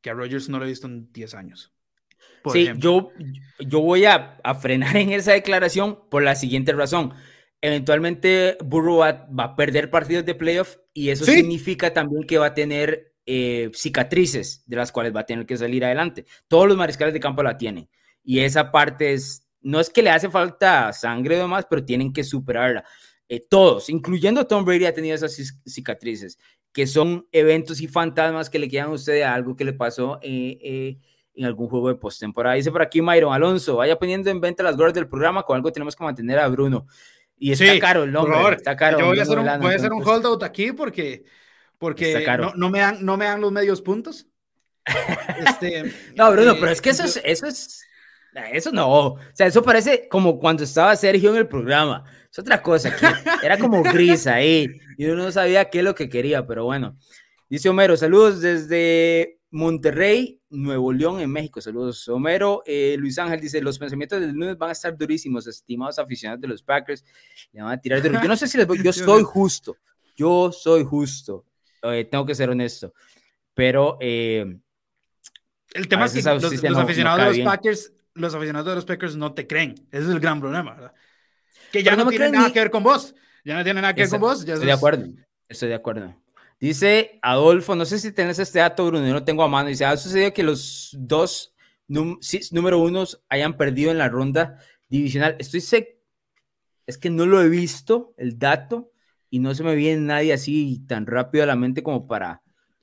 que a Rogers no lo he visto en 10 años. sí, yo, yo voy a, a, frenar en esa declaración por la siguiente razón. Eventualmente Burrow va, a perder partidos de playoff y eso significa también que va a tener eh, cicatrices de las cuales va a tener que salir adelante. Todos los mariscales de campo la tienen y esa parte es, no es que le hace falta sangre o demás, pero tienen que superarla. Eh, todos, incluyendo Tom Brady, ha tenido esas cicatrices que son eventos y fantasmas que le quedan a usted a algo que le pasó eh, eh, en algún juego de postemporada. Dice por aquí Mayron Alonso, vaya poniendo en venta las gorras del programa, con algo tenemos que mantener a Bruno. Y está caro el nombre, está caro. Yo voy a hacer un, voy a hacer un holdout aquí porque, porque no, no, me dan, no me dan los medios puntos. Este, <laughs> no, Bruno, pero es que eso es, eso es, eso no, o sea, eso parece como cuando estaba Sergio en el programa. Es otra cosa, <laughs> era como gris ahí y uno no sabía qué es lo que quería, pero bueno. Dice Homero, saludos desde Monterrey, Nuevo León, en México. Saludos, Homero. Eh, Luis Ángel dice: Los pensamientos del lunes van a estar durísimos, estimados aficionados de los Packers. Le van a tirar. Yo no sé si les voy, yo <laughs> soy justo. Yo soy justo. Eh, tengo que ser honesto. Pero. Eh, el tema es que los, aficionados de los Packers, los aficionados de los Packers no te creen. Ese es el gran problema, ¿verdad? Que ya no, tiene nada que ver con vos. Ya no tiene nada que ver con vos. estoy de acuerdo. Estoy de acuerdo. Dice Adolfo, no sé si tenés este dato, Bruno, yo no tengo a mano. Dice, ha sucedido que los dos número unos hayan perdido en la ronda divisional. Estoy sé es que no lo he visto, el dato, y no se me viene nadie así tan rápido a la mente como para,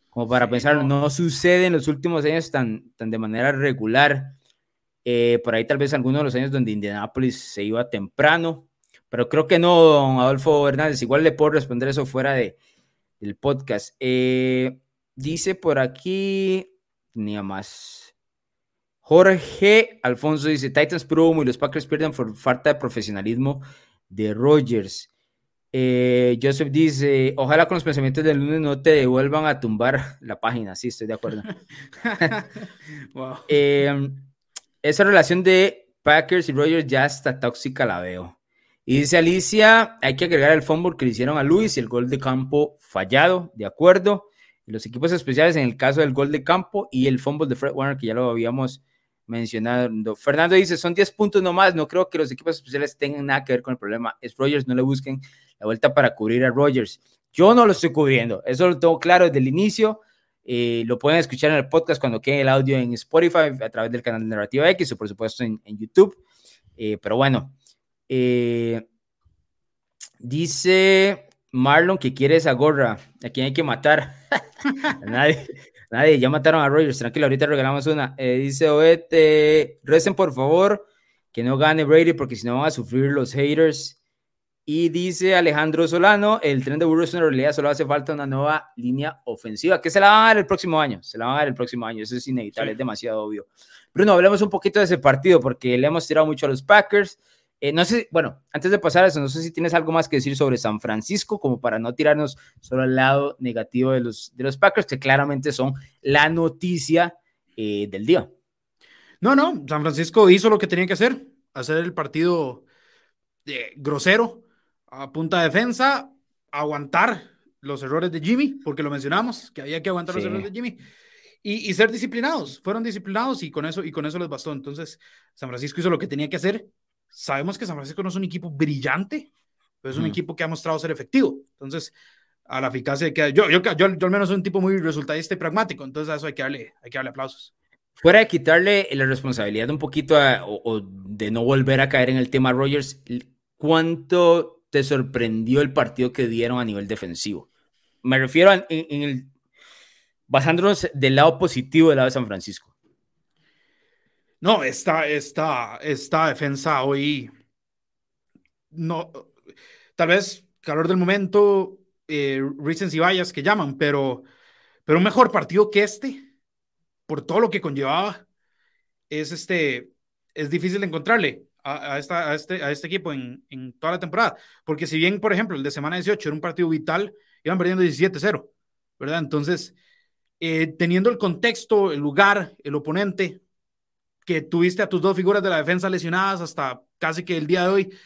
como para pensar. No. sucede en los últimos años tan, tan de manera regular. Eh, por ahí tal vez algunos de los años donde Indianapolis se iba temprano, pero creo que no, don Adolfo Hernández. Igual le puedo responder eso fuera de, del podcast. Eh, dice por aquí, ni más. Jorge Alfonso dice: Titans Pro y los Packers pierden por falta de profesionalismo de Rogers. Eh, Joseph dice, ojalá con los pensamientos del lunes no te devuelvan a tumbar la página. Sí, estoy de acuerdo. <laughs> Em, esa relación de Packers y Rogers ya está tóxica, la veo. Y dice Alicia, hay que agregar el fumble que le hicieron a Luis y el gol de campo fallado, de acuerdo. los equipos especiales en el caso del gol de campo y el fumble de Fred Warner, que ya lo habíamos mencionado. Fernando dice, son 10 puntos nomás, no creo que los equipos especiales tengan nada que ver con el problema. Es Rogers, no le busquen la vuelta para cubrir a Rogers. Yo no lo estoy cubriendo, eso lo tengo claro desde el inicio. Eh, lo pueden escuchar en el podcast cuando quede el audio en Spotify a través del canal de Narrativa X o por supuesto en, YouTube. Eh, pero bueno, eh, dice Marlon que quiere esa gorra. ¿A quién hay que matar? <laughs> nadie, nadie, ya mataron a Rogers. Tranquilo, ahorita regalamos una. dice Oete, recen por favor que no gane Brady porque si no van a sufrir los haters. Y dice Alejandro Solano, el tren de burros en realidad solo hace falta una nueva línea ofensiva, que se la van a dar el próximo año, se la van a dar el próximo año, eso es inevitable, es demasiado obvio. Bruno, hablemos un poquito de ese partido, porque le hemos tirado mucho a los Packers. Eh, no sé, bueno, antes de pasar a eso, no sé si tienes algo más que decir sobre San Francisco, como para no tirarnos solo al lado negativo de los, de los Packers, que claramente son la noticia eh, del día. No, no, San Francisco hizo lo que tenía que hacer, hacer el partido eh, grosero, a punta defensa, aguantar los errores de Jimmy, porque lo mencionamos, que había que aguantar los errores de Jimmy, y, ser disciplinados. Fueron disciplinados y con, eso, y con eso les bastó. Entonces, San Francisco hizo lo que tenía que hacer. Sabemos que San Francisco no es un equipo brillante, pero es un equipo que ha mostrado ser efectivo. Entonces, a la eficacia que yo, yo, yo, al menos soy un tipo muy resultadista y pragmático, entonces a eso hay que darle, hay que darle aplausos. Fuera de quitarle la responsabilidad un poquito o, o, de no volver a caer en el tema Rogers, ¿cuánto te sorprendió el partido que dieron a nivel defensivo? Me refiero en, el basándonos del lado positivo del lado de San Francisco. No, esta, esta, esta defensa hoy no, tal vez calor del momento, eh, reasons y que llaman, pero, pero un mejor partido que este, por todo lo que conllevaba, es este, es difícil de encontrarle a, esta, a, este, a este equipo en, en, toda la temporada. Porque si bien, por ejemplo, el de semana 18 era un partido vital, iban perdiendo 17-0, ¿verdad? Entonces, eh, teniendo el contexto, el lugar, el oponente, que tuviste a tus dos figuras de la defensa lesionadas hasta casi que el día de hoy,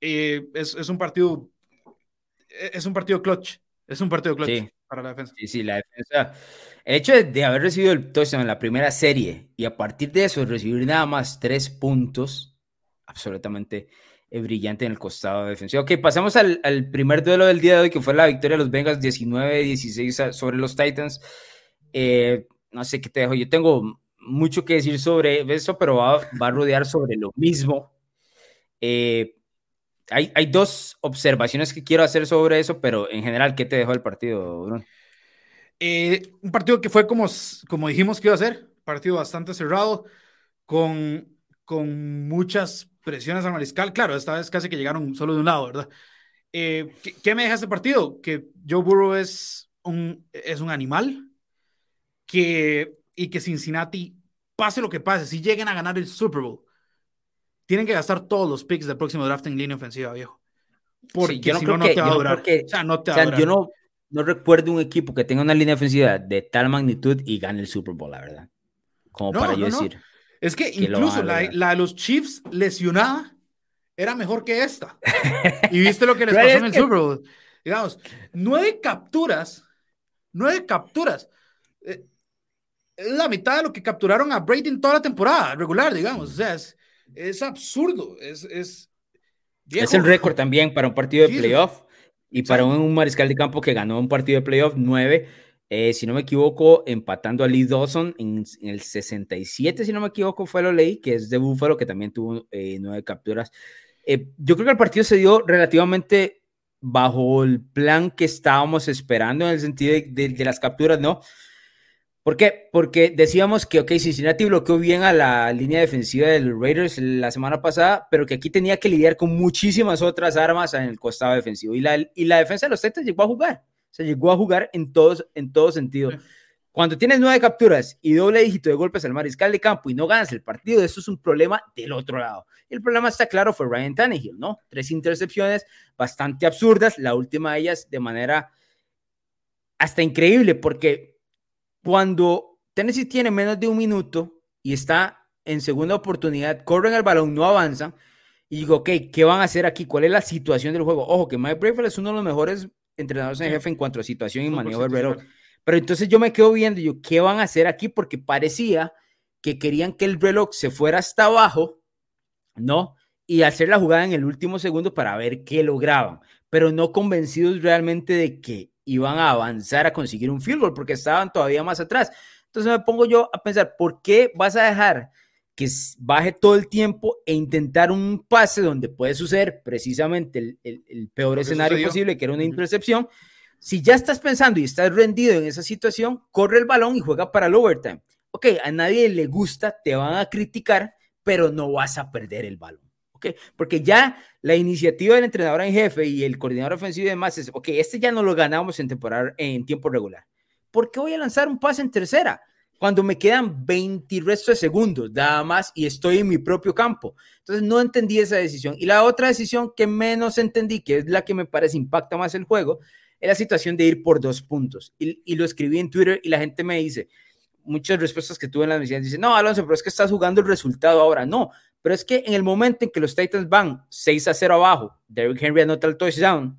eh, es, es, un partido, es un partido clutch, es un partido clutch para la defensa. Sí, sí, la defensa. El hecho de, de haber recibido el touchdown en la primera serie y a partir de eso recibir nada más tres puntos, absolutamente eh, brillante en el costado defensivo. Ok, pasamos al, primer duelo del día de hoy, que fue la victoria de los Bengals 19-16 sobre los Titans. Eh, no sé qué te dejo, yo tengo mucho que decir sobre eso, pero va, a rodear sobre lo mismo. Eh, hay, hay, dos observaciones que quiero hacer sobre eso, pero en general, ¿qué te dejó el partido, Bruno? un partido que fue como, como dijimos que iba a ser, partido bastante cerrado, con, con muchas presiones al mariscal. Claro, esta vez casi que llegaron solo de un lado, ¿verdad? Eh, ¿qué, me deja este partido? Que Joe Burrow es un, es un animal que, y que Cincinnati, pase lo que pase, si lleguen a ganar el Super Bowl, tienen que gastar todos los picks del próximo draft en línea ofensiva, viejo. Porque si no, no te va a durar. o sea, no te va a durar. Yo no, no recuerdo un equipo que tenga una línea ofensiva de tal magnitud y gane el Super Bowl, la verdad. Como para yo decir. Es que, incluso la, de los Chiefs lesionada era mejor que esta. <laughs> Y viste lo que les pasó en el Super Bowl. Digamos, nueve capturas, nueve capturas. Es la mitad de lo que capturaron a Brady en toda la temporada regular, digamos. O sea, es, es absurdo. Es, es, es el récord también para un partido de playoff y para un mariscal de campo que ganó un partido de playoff nueve eh, si no me equivoco, empatando a Lee Dawson en, el 67, si no me equivoco, fue lo leí, que es de Buffalo, que también tuvo eh, nueve capturas. Eh, yo creo que el partido se dio relativamente bajo el plan que estábamos esperando en el sentido de, las capturas, ¿no? ¿Por qué? Porque decíamos que, ok, Cincinnati bloqueó bien a la línea defensiva del Raiders la semana pasada, pero que aquí tenía que lidiar con muchísimas otras armas en el costado defensivo. Y la, y la defensa de los Titans llegó a jugar se llegó a jugar en todos, en todo sentido. Cuando tienes nueve capturas y doble dígito de golpes al mariscal de campo y no ganas el partido, eso es un problema del otro lado. El problema está claro, fue Ryan Tannehill, ¿no? Tres intercepciones bastante absurdas, la última de ellas de manera hasta increíble, porque cuando Tennessee tiene menos de un minuto y está en segunda oportunidad, corren el balón, no avanzan, y digo, ok, ¿qué van a hacer aquí? ¿Cuál es la situación del juego? Ojo, que Mike Bravel es uno de los mejores entrenadores en jefe en cuanto a situación y manejo del reloj. Pero entonces yo me quedo viendo, yo, ¿qué van a hacer aquí? Porque parecía que querían que el reloj se fuera hasta abajo, ¿no? Y hacer la jugada en el último segundo para ver qué lograban, pero no convencidos realmente de que iban a avanzar a conseguir un field goal, porque estaban todavía más atrás. Entonces me pongo yo a pensar, ¿por qué vas a dejar que baje todo el tiempo e intentar un pase donde puede suceder precisamente el, peor escenario posible, que era una intercepción? Si ya estás pensando y estás rendido en esa situación, corre el balón y juega para el overtime. Ok, a nadie le gusta, te van a criticar, pero no vas a perder el balón. Ok, porque ya la iniciativa del entrenador en jefe y el coordinador ofensivo y demás es, ok, este ya no lo ganamos en temporada, en tiempo regular. ¿Por qué voy a lanzar un pase en tercera? Cuando me quedan 20 restos de segundos, nada más, y estoy en mi propio campo. Entonces no entendí esa decisión. Y la otra decisión que menos entendí, que es la que me parece impacta más el juego, es la situación de ir por dos puntos. Y, lo escribí en Twitter y la gente me dice, muchas respuestas que tuve en la misión dicen, no, Alonso, pero es que estás jugando el resultado ahora. No, pero es que en el momento en que los Titans van 6 a 0 abajo, Derrick Henry anota el touchdown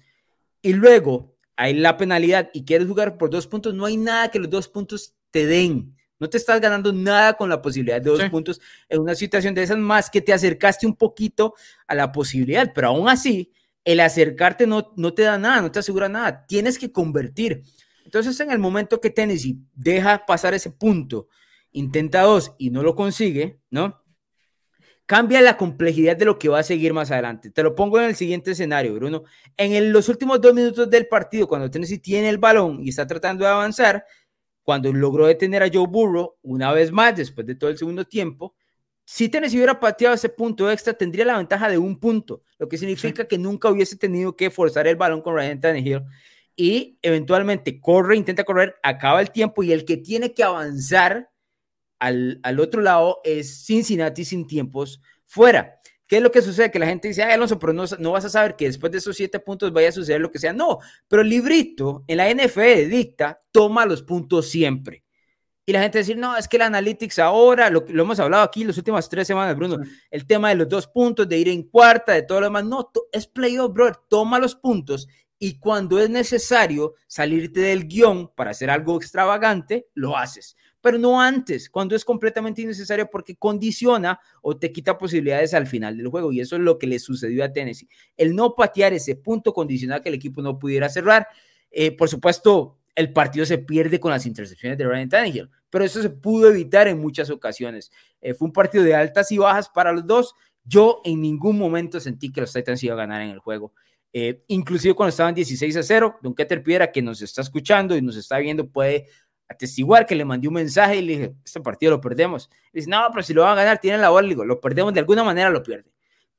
y luego hay la penalidad y quieres jugar por dos puntos, no hay nada que los dos puntos te den. No te estás ganando nada con la posibilidad de dos puntos en una situación de esas más que te acercaste un poquito a la posibilidad, pero aún así el acercarte no, no te da nada, no te asegura nada, tienes que convertir. Entonces, en el momento que Tennessee deja pasar ese punto, intenta dos y no lo consigue, ¿no? Cambia la complejidad de lo que va a seguir más adelante. Te lo pongo en el siguiente escenario, Bruno. En los últimos dos minutos del partido, cuando Tennessee tiene el balón y está tratando de avanzar, cuando logró detener a Joe Burrow una vez más después de todo el segundo tiempo, si Tennessee hubiera pateado ese punto extra, tendría la ventaja de un punto, lo que significa que nunca hubiese tenido que forzar el balón con Ryan Tannehill y eventualmente corre, intenta correr, acaba el tiempo y el que tiene que avanzar al, al otro lado es Cincinnati sin tiempos fuera. ¿Qué es lo que sucede? Que la gente dice, ay, Alonso, pero no, no, vas a saber que después de esos siete puntos vaya a suceder lo que sea. No, pero el librito en la NFL dicta, toma los puntos siempre. Y la gente decir, no, es que el Analytics ahora, lo, lo hemos hablado aquí las últimas tres semanas, Bruno, el tema de los dos puntos, de ir en cuarta, de todo lo demás, no, es playoff, bro, toma los puntos y cuando es necesario salirte del guion para hacer algo extravagante, lo haces. Pero no antes, cuando es completamente innecesario porque condiciona o te quita posibilidades al final del juego. Y eso es lo que le sucedió a Tennessee. El no patear ese punto condiciona que el equipo no pudiera cerrar. Eh, por supuesto, el partido se pierde con las intercepciones de Ryan Tannehill pero eso se pudo evitar en muchas ocasiones. Eh, fue un partido de altas y bajas para los dos. Yo en ningún momento sentí que los Titans iban a ganar en el juego. Eh, inclusive cuando estaban 16 a 0, Don Keter Piedra, que nos está escuchando y nos está viendo, puede atestiguar que le mandé un mensaje y le dije, este partido lo perdemos. Y dice, no, pero si lo van a ganar, tienen la bola. digo, lo perdemos, de alguna manera lo pierde.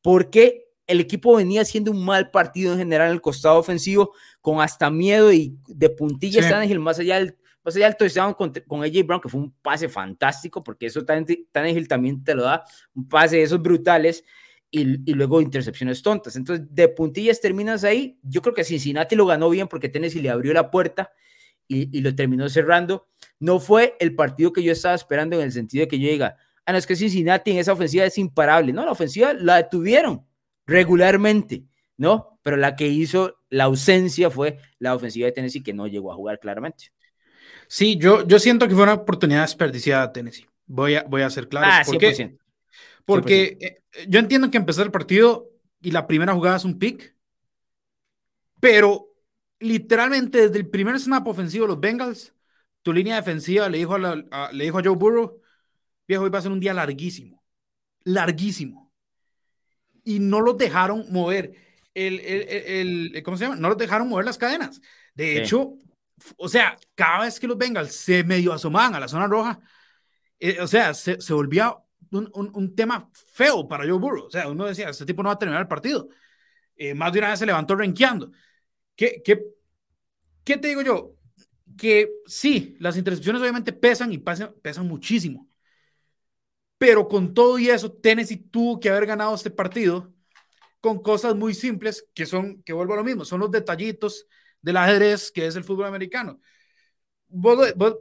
Porque el equipo venía haciendo un mal partido en general en el costado ofensivo, con hasta miedo y de puntillas sí. más allá del pues allá el touchdown con, con AJ Brown, que fue un pase fantástico, porque eso Tannehill también te lo da, un pase de esos brutales, y, y, luego intercepciones tontas. Entonces, de puntillas terminas ahí. Yo creo que Cincinnati lo ganó bien porque Tennessee le abrió la puerta y, y, lo terminó cerrando. No fue el partido que yo estaba esperando en el sentido de que yo diga, ah, no, es que Cincinnati en esa ofensiva es imparable. No, la ofensiva la detuvieron regularmente, ¿no? Pero la que hizo la ausencia fue la ofensiva de Tennessee que no llegó a jugar claramente. Sí, yo, yo siento que fue una oportunidad desperdiciada Tennessee. Voy a, voy a ser claro. Ah, 100%. Porque eh, yo entiendo que empezó el partido y la primera jugada es un pick, pero literalmente desde el primer snap ofensivo de los Bengals, tu línea defensiva le dijo a, le dijo a Joe Burrow, viejo, hoy va a ser un día larguísimo, larguísimo. Y no los dejaron mover. El, el, el, ¿Cómo se llama? No los dejaron mover las cadenas. De hecho, o sea, cada vez que los Bengals se medio asomaban a la zona roja, eh, o sea, se, se volvía un, un, tema feo para Joe Burrow. O sea, uno decía, este tipo no va a terminar el partido. Eh, más de una vez se levantó renqueando. ¿Qué, qué, ¿Qué te digo yo? que sí, las intercepciones obviamente pesan y pesan, pesan muchísimo. Pero con todo y eso, Tennessee tuvo que haber ganado este partido con cosas muy simples que son, que vuelvo a lo mismo, son los detallitos del ajedrez que es el fútbol americano. Vos, vos,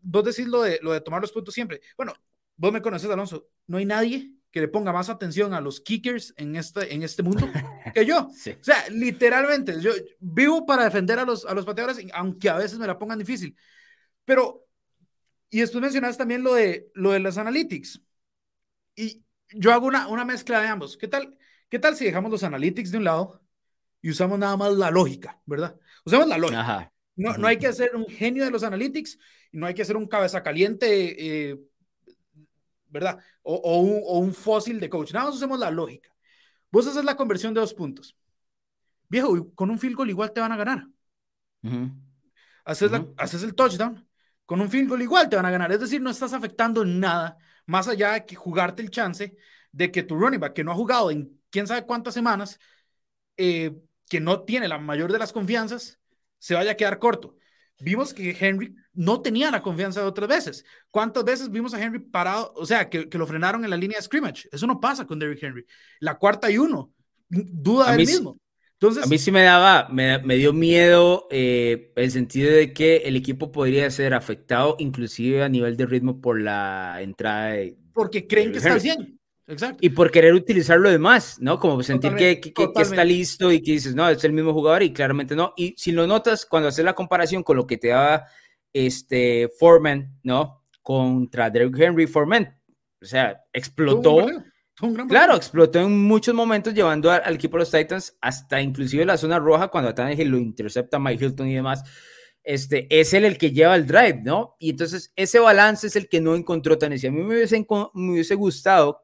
vos, decís lo de, lo de tomar los puntos siempre. Bueno, vos me conoces, Alonso. No hay nadie que le ponga más atención a los kickers en este, en este mundo <laughs> que yo. O sea, literalmente, yo vivo para defender a los, a los pateadores, aunque a veces me la pongan difícil. Pero, y después mencionaste también lo de, lo de las analytics. Y yo hago una, una mezcla de ambos. ¿Qué tal, ¿Qué tal si dejamos los analytics de un lado y usamos nada más la lógica, verdad? Usamos la lógica. No, no hay que ser un genio de los analytics y no hay que ser un cabeza caliente, eh, ¿verdad? O, o, un, o, un, fósil de coach. Nada más usemos la lógica. Vos haces la conversión de dos puntos. Viejo, con un field goal igual te van a ganar. haces, la, haces el touchdown, con un field goal igual te van a ganar. Es decir, no estás afectando nada más allá de que jugarte el chance de que tu running back, que no ha jugado en quién sabe cuántas semanas, eh, que no tiene la mayor de las confianzas, se vaya a quedar corto. Vimos que Henry no tenía la confianza de otras veces. ¿Cuántas veces vimos a Henry parado? O sea, que, que lo frenaron en la línea de scrimmage. Eso no pasa con Derrick Henry. La cuarta y uno, duda del mismo. Entonces, a mí sí me daba, me, me dio miedo eh, el sentido de que el equipo podría ser afectado inclusive a nivel de ritmo por la entrada de... Porque creen que está bien. Exacto. Y por querer utilizar lo demás, ¿no? Como sentir que, que, que, está listo y que dices, no, es el mismo jugador y claramente no. Y si lo notas, cuando haces la comparación con lo que te daba este Foreman, ¿no? Contra Derrick Henry Foreman, o sea, explotó. claro, explotó en muchos momentos llevando al, equipo de los Titans hasta inclusive la zona roja cuando a lo intercepta Mike Hilton y demás. Este, es él el que lleva el drive, ¿no? Y entonces ese balance es el que no encontró Tennessee. A mí me hubiese, me hubiese gustado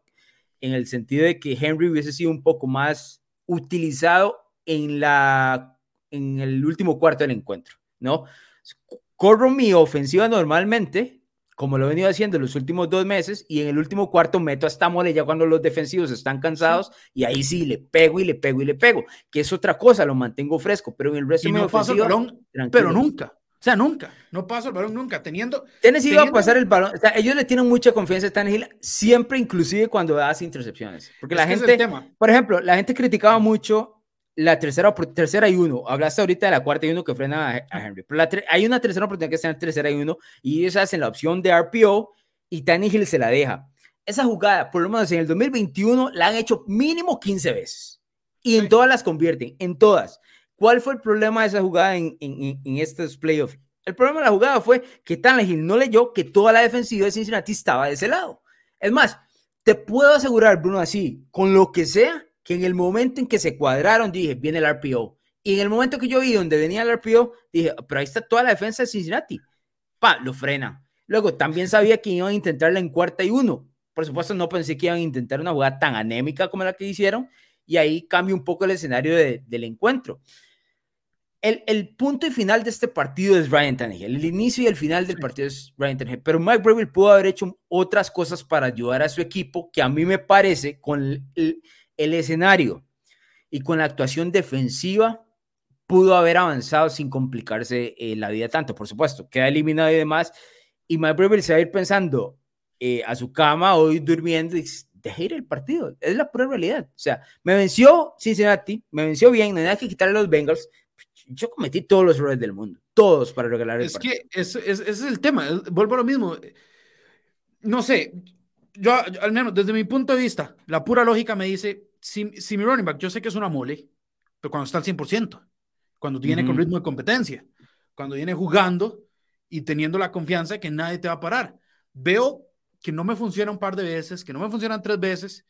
en el sentido de que Henry hubiese sido un poco más utilizado en, la, en el último cuarto del encuentro, ¿no? Corro mi ofensiva normalmente, como lo he venido haciendo en los últimos dos meses, y en el último cuarto meto hasta mole ya cuando los defensivos están cansados, y ahí sí le pego y le pego y le pego, que es otra cosa, lo mantengo fresco, pero en el resto de mi ofensiva, pero nunca. O sea, nunca, no paso el balón nunca, teniendo... Tennessee iba a pasar el balón, o sea, ellos le tienen mucha confianza a Tannehill, siempre, inclusive cuando hace intercepciones. Porque la gente, por ejemplo, la gente criticaba mucho la tercera, tercera y uno. Hablaste ahorita de la cuarta y uno que frena a, Henry. Pero hay una tercera oportunidad que está en tercera y uno y ellos hacen la opción de RPO y Tannehill se la deja. Esa jugada, por lo menos en el 2021, la han hecho mínimo 15 veces. Y en todas las convierten, en todas. ¿Cuál fue el problema de esa jugada en, en, en estos playoffs? El problema de la jugada fue que Tannehill no leyó que toda la defensiva de Cincinnati estaba de ese lado. Es más, te puedo asegurar, Bruno, así, con lo que sea, que en el momento en que se cuadraron, dije, viene el RPO. Y en el momento que yo vi donde venía el RPO, dije, pero ahí está toda la defensa de Cincinnati. Pa, lo frena. Luego, también sabía que iban a intentarla en cuarta y uno. Por supuesto, no pensé que iban a intentar una jugada tan anémica como la que hicieron. Y ahí cambia un poco el escenario del encuentro el, punto y final de este partido es Ryan Tannehill. El inicio y el final del partido es Ryan Tannehill. Pero Mike Breville pudo haber hecho otras cosas para ayudar a su equipo que a mí me parece con el, escenario y con la actuación defensiva pudo haber avanzado sin complicarse eh, la vida tanto. Por supuesto, queda eliminado y demás. Y Mike Breville se va a ir pensando eh, a su cama hoy durmiendo y deje ir el partido. Es la pura realidad. O sea, me venció Cincinnati, me venció bien, no hay nada que quitarle a los Bengals, yo cometí todos los errores del mundo, todos para regalar el Es que ese es, el tema, vuelvo a lo mismo. No sé, yo, al menos desde mi punto de vista, la pura lógica me dice, si, si mi running back, yo sé que es una mole, pero cuando está al 100%, cuando viene con ritmo de competencia, cuando viene jugando y teniendo la confianza de que nadie te va a parar. Veo que no me funciona un par de veces, que no me funcionan tres veces.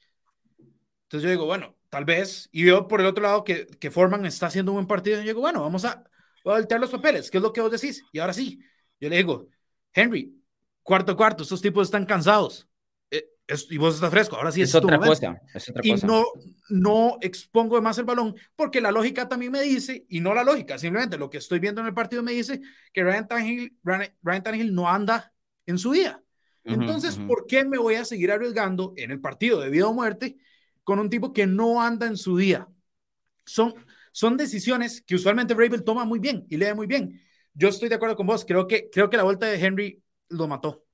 Entonces yo digo, bueno, tal vez, y veo por el otro lado que, que Forman está haciendo un buen partido, y yo digo, bueno, vamos a, a voltear los papeles, ¿qué es lo que vos decís? Y ahora sí, yo le digo, Henry, cuarto cuarto, estos tipos están cansados, eh, y vos estás fresco, ahora sí es, otra cosa, es otra y no, no expongo más el balón, porque la lógica también me dice, y no la lógica, simplemente lo que estoy viendo en el partido me dice que Ryan Tannehill, Ryan, Tannehill no anda en su día. Entonces, ¿por qué me voy a seguir arriesgando en el partido de vida o muerte con un tipo que no anda en su día. Son, son decisiones que usualmente Rabel toma muy bien y lee muy bien. yo estoy de acuerdo con vos. Creo que, creo que la vuelta de Henry lo mató.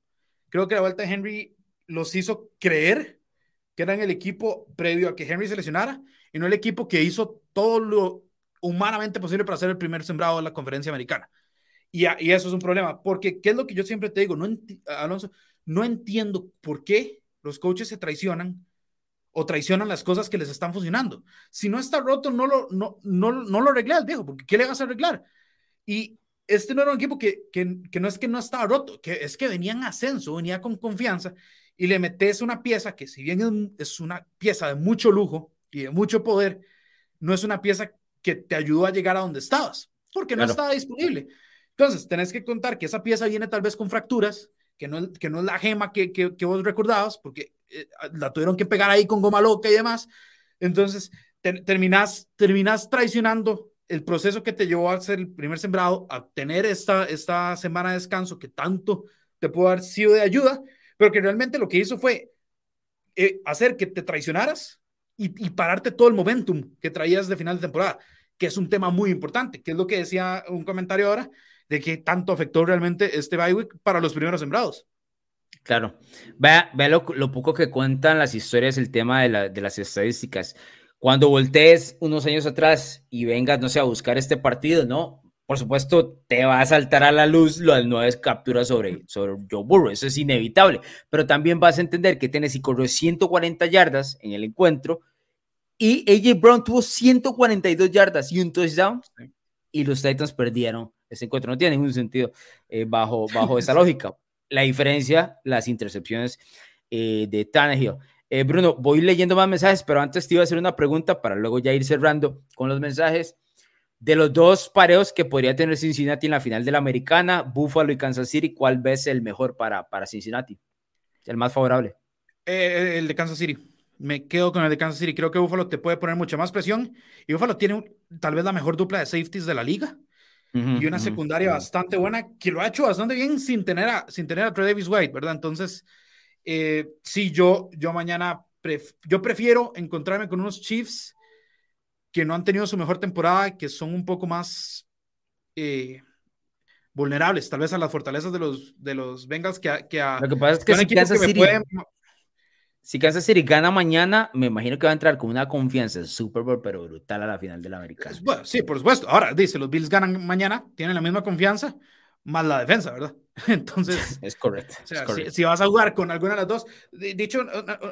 Creo que la vuelta de Henry los hizo creer que eran el equipo previo a que Henry se lesionara y no el equipo que hizo todo lo humanamente posible para ser el primer sembrado de la conferencia americana. Y, y eso es un problema, porque ¿qué es lo que yo siempre te digo? No Alonso, no entiendo por qué los coaches se traicionan o traicionan las cosas que les están funcionando. Si no está roto, no lo, no, no, no lo arreglas, viejo, porque ¿qué le vas a arreglar? Y este no era un equipo que, que, que, no es que no estaba roto, que es que venía en ascenso, venía con confianza y le metes una pieza que si bien es una pieza de mucho lujo y de mucho poder, no es una pieza que te ayudó a llegar a donde estabas, porque no estaba disponible. Entonces, tenés que contar que esa pieza viene tal vez con fracturas, que no, que no es la gema que, que, vos recordabas, porque eh, la tuvieron que pegar ahí con goma loca y demás. Entonces, terminas terminás, traicionando el proceso que te llevó a ser el primer sembrado, a tener esta, esta semana de descanso que tanto te pudo haber sido de ayuda, pero que realmente lo que hizo fue eh, hacer que te traicionaras y, pararte todo el momentum que traías de final de temporada, que es un tema muy importante, que es lo que decía un comentario ahora, de que tanto afectó realmente este bye para los primeros sembrados. Claro, vea, vea lo, poco que cuentan las historias, el tema de, de las estadísticas. Cuando voltees unos años atrás y vengas, no sé, a buscar este partido, ¿no? por supuesto, te va a saltar a la luz lo las nueve capturas sobre, sobre Joe Burrow, eso es inevitable, pero también vas a entender que Tennessee corrió 140 yardas en el encuentro y AJ Brown tuvo 142 yardas y un touchdown y los Titans perdieron ese encuentro. No tiene ningún sentido eh, bajo, bajo esa lógica. La diferencia, las intercepciones eh, de Tannehill. Eh, Bruno, voy leyendo más mensajes, pero antes te iba a hacer una pregunta para luego ya ir cerrando con los mensajes. De los dos pareos que podría tener Cincinnati en la final de la americana, Buffalo y Kansas City, ¿cuál ves el mejor para, para Cincinnati? El más favorable. Eh, el de Kansas City. Me quedo con el de Kansas City. Creo que Buffalo te puede poner mucha más presión. Y Buffalo tiene tal vez la mejor dupla de safeties de la liga. Y una secundaria bastante buena que lo ha hecho bastante bien sin tener a, sin tener a Trey Davis White, ¿verdad? Entonces, eh, sí, yo, yo mañana yo prefiero encontrarme con unos Chiefs que no han tenido su mejor temporada, que son un poco más eh, vulnerables, tal vez a las fortalezas de los, de los Bengals que, a, que a... Lo que pasa es que, si, Kansas City, si Kansas City gana mañana, me imagino que va a entrar con una confianza en Super Bowl, pero brutal a la final de la americana. Bueno, sí, por supuesto. Ahora, dice, los Bills ganan mañana, tienen la misma confianza, más la defensa, ¿verdad? <laughs> Entonces, <laughs> es correcto. Si, vas a jugar con alguna de las dos, dicho,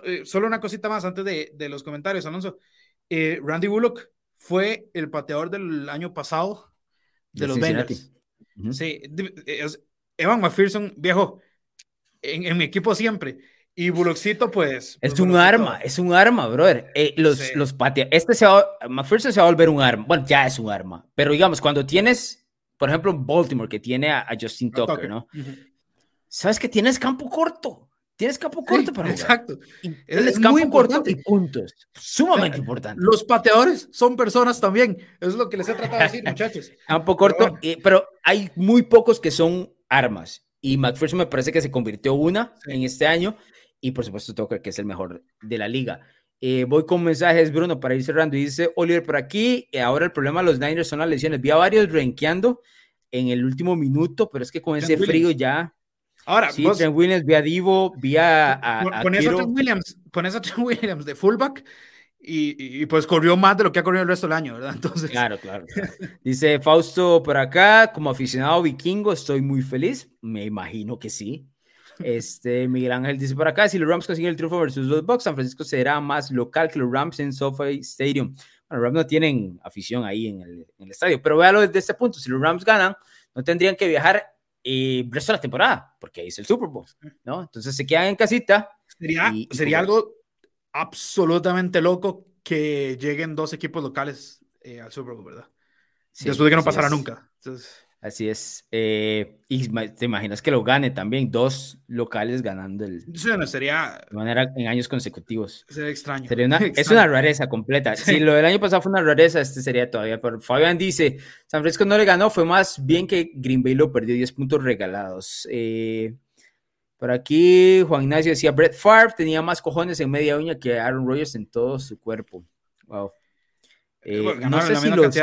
eh, solo una cosita más antes de, de los comentarios, Alonso. Eh, Randy Bullock fue el pateador del año pasado de, los Bengals. Sí, Evan McPherson, viejo, en, mi equipo siempre. Y Bullockcito, pues. Es un arma, es un arma, brother. Eh, los, los Este se va, McPherson se va a volver un arma. Bueno, ya es un arma. Pero digamos, cuando tienes, por ejemplo, Baltimore, que tiene a, Justin Tucker, ¿no? Sabes que tienes campo corto. Tienes campo corto para Exacto. es, campo muy corto y puntos. Sumamente importante. Los pateadores son personas también. Es lo que les he tratado de decir, <laughs> muchachos. Campo corto, pero, hay muy pocos que son armas. Y McPherson me parece que se convirtió una en este año. Y por supuesto, Tucker, que es el mejor de la liga. Eh, voy con mensajes, Bruno, para ir cerrando. Y dice Oliver por aquí. Eh, ahora el problema de los Niners son las lesiones. Vi a varios renqueando en el último minuto, pero es que con ese frío ya Ahora, sí, Trent Williams, vía Divo, vía a, a Trent Williams, pones a Trent Williams de fullback y, y, pues corrió más de lo que ha corrido el resto del año, ¿verdad? <laughs> Entonces... Claro, claro, <laughs> Dice Fausto por acá, como aficionado vikingo, estoy muy feliz. Me imagino que sí. Este, Miguel Ángel dice por acá, si los Rams consiguen el triunfo versus los Bucks, San Francisco será más local que los Rams en SoFi Stadium. Bueno, los Rams no tienen afición ahí en el, en el estadio, pero véalo desde este punto, si los Rams ganan, no tendrían que viajar y resto de la temporada, porque ahí es el Super Bowl, ¿no? Entonces se quedan en casita. Sería, sería algo absolutamente loco que lleguen dos equipos locales eh, al Super Bowl, ¿verdad? Sí, Después de que no pasara nunca. Entonces, Así es. Eh, y te imaginas que lo gane también, dos locales ganando el. Sí, no, sería. De manera en años consecutivos. Sería extraño. Sería una, <laughs> Es una rareza completa. Si lo del año pasado fue una rareza, este sería todavía. Pero Fabián dice: San Francisco no le ganó, fue más bien que Green Bay lo perdió 10 puntos regalados. Eh, por aquí, Juan Ignacio decía: Brett Favre tenía más cojones en media uña que Aaron Rodgers en todo su cuerpo. Wow. Eh, no sé si los,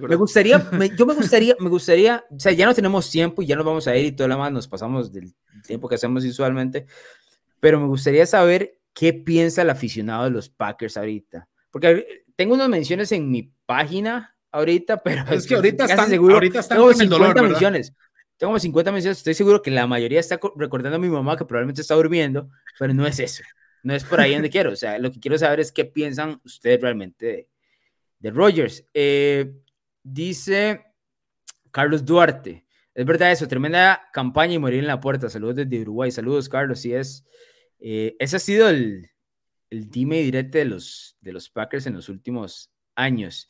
me gustaría, <laughs> yo me gustaría, me gustaría, o sea, ya no tenemos tiempo y ya nos vamos a ir y todo lo más nos pasamos del tiempo que hacemos usualmente, pero me gustaría saber qué piensa el aficionado de los Packers ahorita, porque tengo unas menciones en mi página ahorita, <laughs> pero es que ahorita están, seguro, ahorita están tengo 50 menciones, tengo 50 menciones, estoy seguro que la mayoría está recordando a mi mamá que probablemente está durmiendo, pero no es eso, no es por ahí donde quiero, o sea, lo que quiero saber es qué piensan ustedes realmente de de Rogers. Eh, dice Carlos Duarte. Es verdad eso, tremenda campaña y morir en la puerta. Saludos desde Uruguay. Saludos, Carlos. Sí, es. Eh, ese ha sido el, el dime directo de los, de los Packers en los últimos años.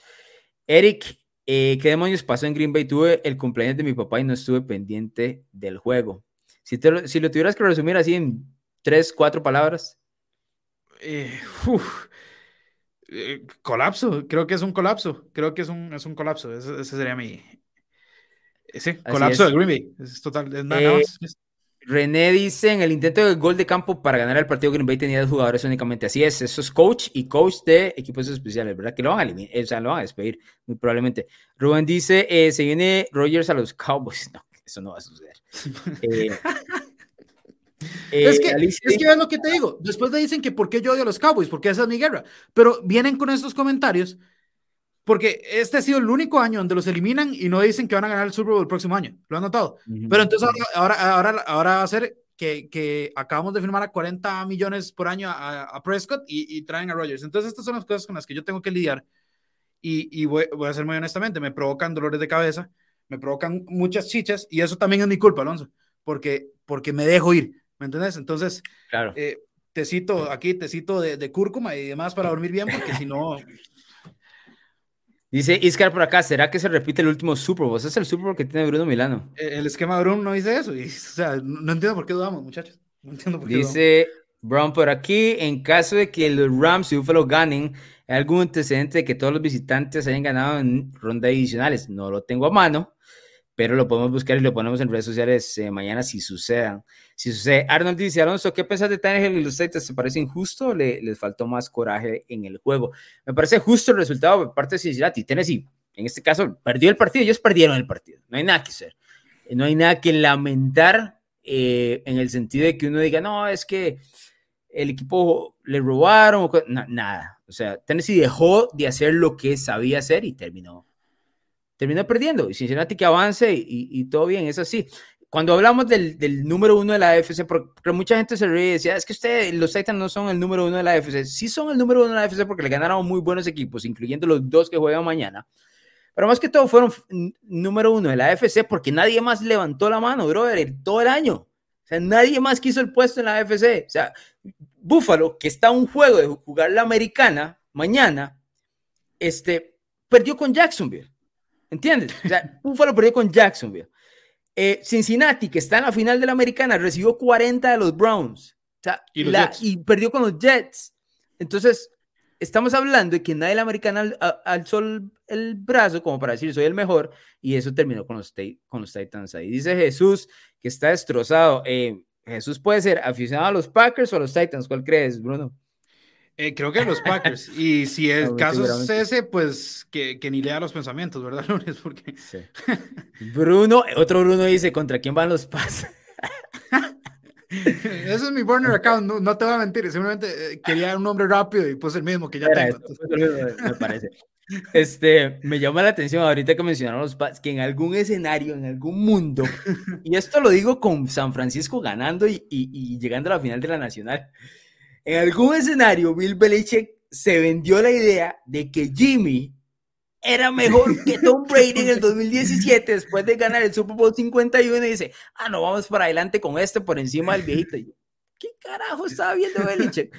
Eric, eh, ¿qué demonios pasó en Green Bay? Tuve el cumpleaños de mi papá y no estuve pendiente del juego. Si, si lo tuvieras que resumir así en tres, cuatro palabras. Eh, eh, colapso, creo que es un colapso, creo que es un, es un colapso, ese, sería mi... Ese colapso de Green Bay, es total, eh, René dice, en el intento de gol de campo para ganar el partido Green Bay tenía dos jugadores únicamente, así es, eso es coach y coach de equipos especiales, ¿verdad? Que lo van a eliminar, o sea, lo van a despedir, muy probablemente. Rubén dice, eh, se viene Rogers a los Cowboys, <laughs> no, eso no va a suceder. <laughs> es, que, es que es lo que te digo. Después le dicen que por qué yo odio a los Cowboys, porque esa es mi guerra. Pero vienen con estos comentarios porque este ha sido el único año donde los eliminan y no dicen que van a ganar el Super Bowl el próximo año. ¿Lo han notado? Pero entonces ahora, ahora, ahora, va a ser que, que, acabamos de firmar a 40 millones por año a, Prescott y, traen a Rogers. Entonces estas son las cosas con las que yo tengo que lidiar. Y, y voy, voy, a ser muy honestamente, me provocan dolores de cabeza, me provocan muchas chichas y eso también es mi culpa, Alonso, porque, porque me dejo ir. ¿Me entiendes? Entonces, claro. Eh, te cito aquí, te cito de, de, cúrcuma y demás para dormir bien, porque si no. Dice Iscar por acá, ¿será que se repite el último Super Bowl? Es el Super Bowl que tiene Bruno Milano. Eh, el esquema de Bruno no dice eso. o sea, no entiendo por qué dudamos, muchachos. No entiendo por qué Dice Brown por aquí, en caso de que los Rams y Buffalo ganen, ¿hay algún antecedente de que todos los visitantes hayan ganado en rondas adicionales? No lo tengo a mano, pero lo podemos buscar y lo ponemos en redes sociales eh, mañana si sucedan si sucede. Arnold dice, Alonso, ¿qué piensas de Tannehill y los Titans? ¿Te parece injusto le, les faltó más coraje en el juego? Me parece justo el resultado de parte de Cincinnati. Tennessee, en este caso, perdió el partido, ellos perdieron el partido. No hay nada que hacer. No hay nada que lamentar eh, en el sentido de que uno diga, no, es que el equipo le robaron, nada. O sea, Tennessee dejó de hacer lo que sabía hacer y terminó terminó perdiendo. Y Cincinnati que avance y, y, todo bien, es así cuando hablamos del, del, número uno de la AFC, porque mucha gente se ríe y decía, es que ustedes, los Titans no son el número uno de la AFC. Sí son el número uno de la AFC porque le ganaron muy buenos equipos, incluyendo los dos que juegan mañana. Pero más que todo fueron número uno de la AFC porque nadie más levantó la mano, brother, todo el año. O sea, nadie más quiso el puesto en la AFC. O sea, Buffalo, que está un juego de jugar la americana mañana, este, perdió con Jacksonville. ¿Entiendes? O sea, <laughs> Buffalo perdió con Jacksonville. Eh, Cincinnati, que está en la final de la americana, recibió 40 de los Browns. ¿Y, perdió con los Jets. Entonces, estamos hablando de que nadie de la americana alzó el, brazo como para decir soy el mejor y eso terminó con los, con los Titans ahí. Dice Jesús que está destrozado. Eh, Jesús puede ser aficionado a los Packers o a los Titans. ¿Cuál crees, Bruno? Eh, creo que los Packers. Y si <laughs> el caso es ese, pues que, que, ni lea los pensamientos, ¿verdad, <laughs> Lunes? Porque... <laughs> Bruno, otro Bruno dice, ¿contra quién van los Paz? Ese es mi burner account, no, te voy a mentir, simplemente eh, quería un nombre rápido y puse el mismo que ya tengo. me parece. Este, me llama la atención ahorita que mencionaron los Pats, que en algún escenario, en algún mundo, y esto lo digo con San Francisco ganando y, y, y llegando a la final de la Nacional, en algún escenario, Bill Belichick se vendió la idea de que Jimmy era mejor que <laughs> Tom Brady en el 2017 después de ganar el Super Bowl 51 y dice, ah, no, vamos para adelante con este por encima del viejito. ¿Qué carajo estaba viendo Belichick?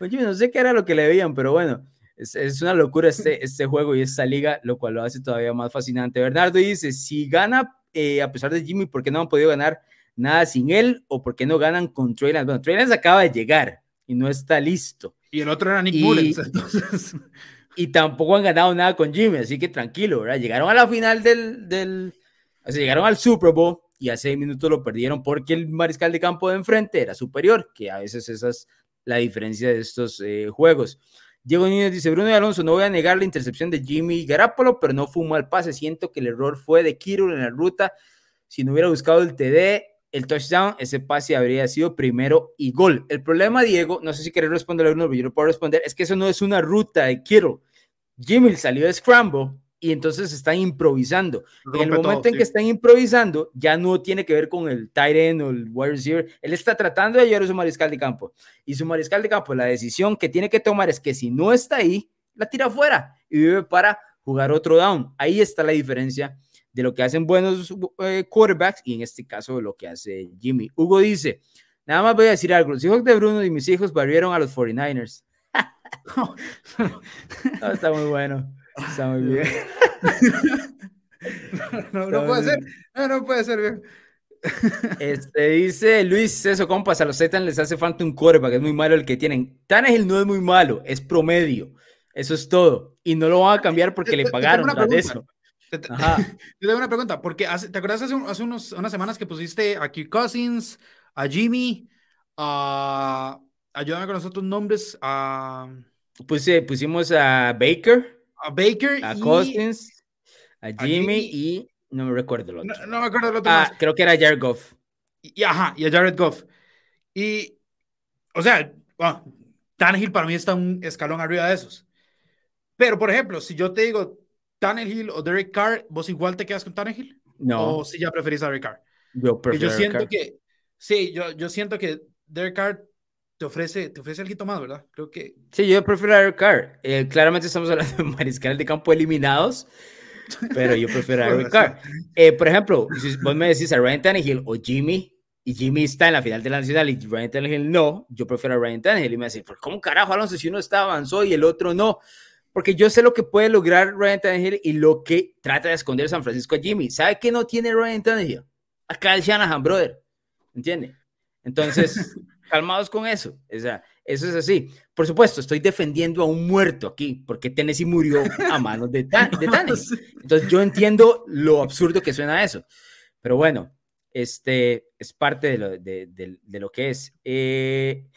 Oye, no sé qué era lo que le veían, pero bueno, es, una locura este, este juego y esta liga, lo cual lo hace todavía más fascinante. Bernardo dice, si gana eh, a pesar de Jimmy, ¿por qué no han podido ganar nada sin él? ¿O por qué no ganan con Trey Lance? Bueno, Trey Lance acaba de llegar, y no está listo. Y el otro era Nick Mullens, entonces. Y tampoco han ganado nada con Jimmy, así que tranquilo, ¿verdad? Llegaron a la final del, del o sea, llegaron al Super Bowl y a seis minutos lo perdieron porque el mariscal de campo de enfrente era superior, que a veces esa es la diferencia de estos eh, juegos. Diego Núñez dice, Bruno y Alonso, no voy a negar la intercepción de Jimmy Garapolo, pero no fue un mal pase. Siento que el error fue de Kirill en la ruta. Si no hubiera buscado el TD, el touchdown, ese pase habría sido primero y gol. El problema, Diego, no sé si querés responder a uno, pero yo no puedo responder, es que eso no es una ruta de Kittle. Jimmy salió de Scramble y entonces están improvisando. en el momento en que están improvisando, ya no tiene que ver con el tight end o el wide receiver. Él está tratando de ayudar a su mariscal de campo. Y su mariscal de campo, la decisión que tiene que tomar es que si no está ahí, la tira afuera y vive para jugar otro down. Ahí está la diferencia de lo que hacen buenos eh, quarterbacks y en este caso lo que hace Jimmy. Hugo dice, nada más voy a decir algo, los hijos de Bruno y mis hijos barrieron a los 49ers. <laughs> está muy bueno, está muy bien. <laughs> no, puede ser, no, puede ser bien. Este dice Luis, eso compas, a los Titans les hace falta un quarterback, es muy malo el que tienen. Tannehill no es muy malo, es promedio. Eso es todo. Y no lo van a cambiar porque le pagaron de eso. Te, Ajá. <laughs> te tengo una pregunta, porque ¿te acuerdas hace, hace unos, unas semanas que pusiste a Kirk Cousins, a Jimmy, a... Ayúdame con los otros nombres, a... Pues, pusimos a Baker. A Baker. A Cousins, a Jimmy, y... No me recuerdo el otro. No, me acuerdo el otro. Ah, creo que era Jared Goff. Y, ajá, y a Jared Goff. Y, o sea, bueno, Tannehill para mí está un escalón arriba de esos. Pero, por ejemplo, si yo te digo, Tannehill o Derek Carr, ¿vos igual te quedas con Tannehill? No. ¿O si ya preferís a Derek Carr? Yo prefiero yo siento que, sí, yo, yo siento que Derek Carr te ofrece, te ofrece algo más, ¿verdad? Creo que... Sí, yo prefiero a Derek Carr. Eh, claramente estamos hablando de <laughs> mariscales de campo eliminados, pero yo prefiero a Derek Carr. Eh, por ejemplo, si vos me decís a Ryan Tannehill o Jimmy, y Jimmy está en la final de la Nacional y Ryan Tannehill no, yo prefiero a Ryan Tannehill. Y me dice, ¿cómo carajo, Alonso, si uno está avanzó y el otro no? Porque yo sé lo que puede lograr Ryan Tannehill y lo que trata de esconder San Francisco a Jimmy. ¿Sabe qué no tiene Ryan Tannehill? Acá el Shanahan, brother. ¿Entiende? Entonces, <laughs> calmados con eso. O sea, eso es así. Por supuesto, estoy defendiendo a un muerto aquí, porque Tennessee murió a manos de, de <laughs> Tannehill. Entonces, yo entiendo lo absurdo que suena eso. Pero bueno, este es parte de lo, de, de lo que es. Eh,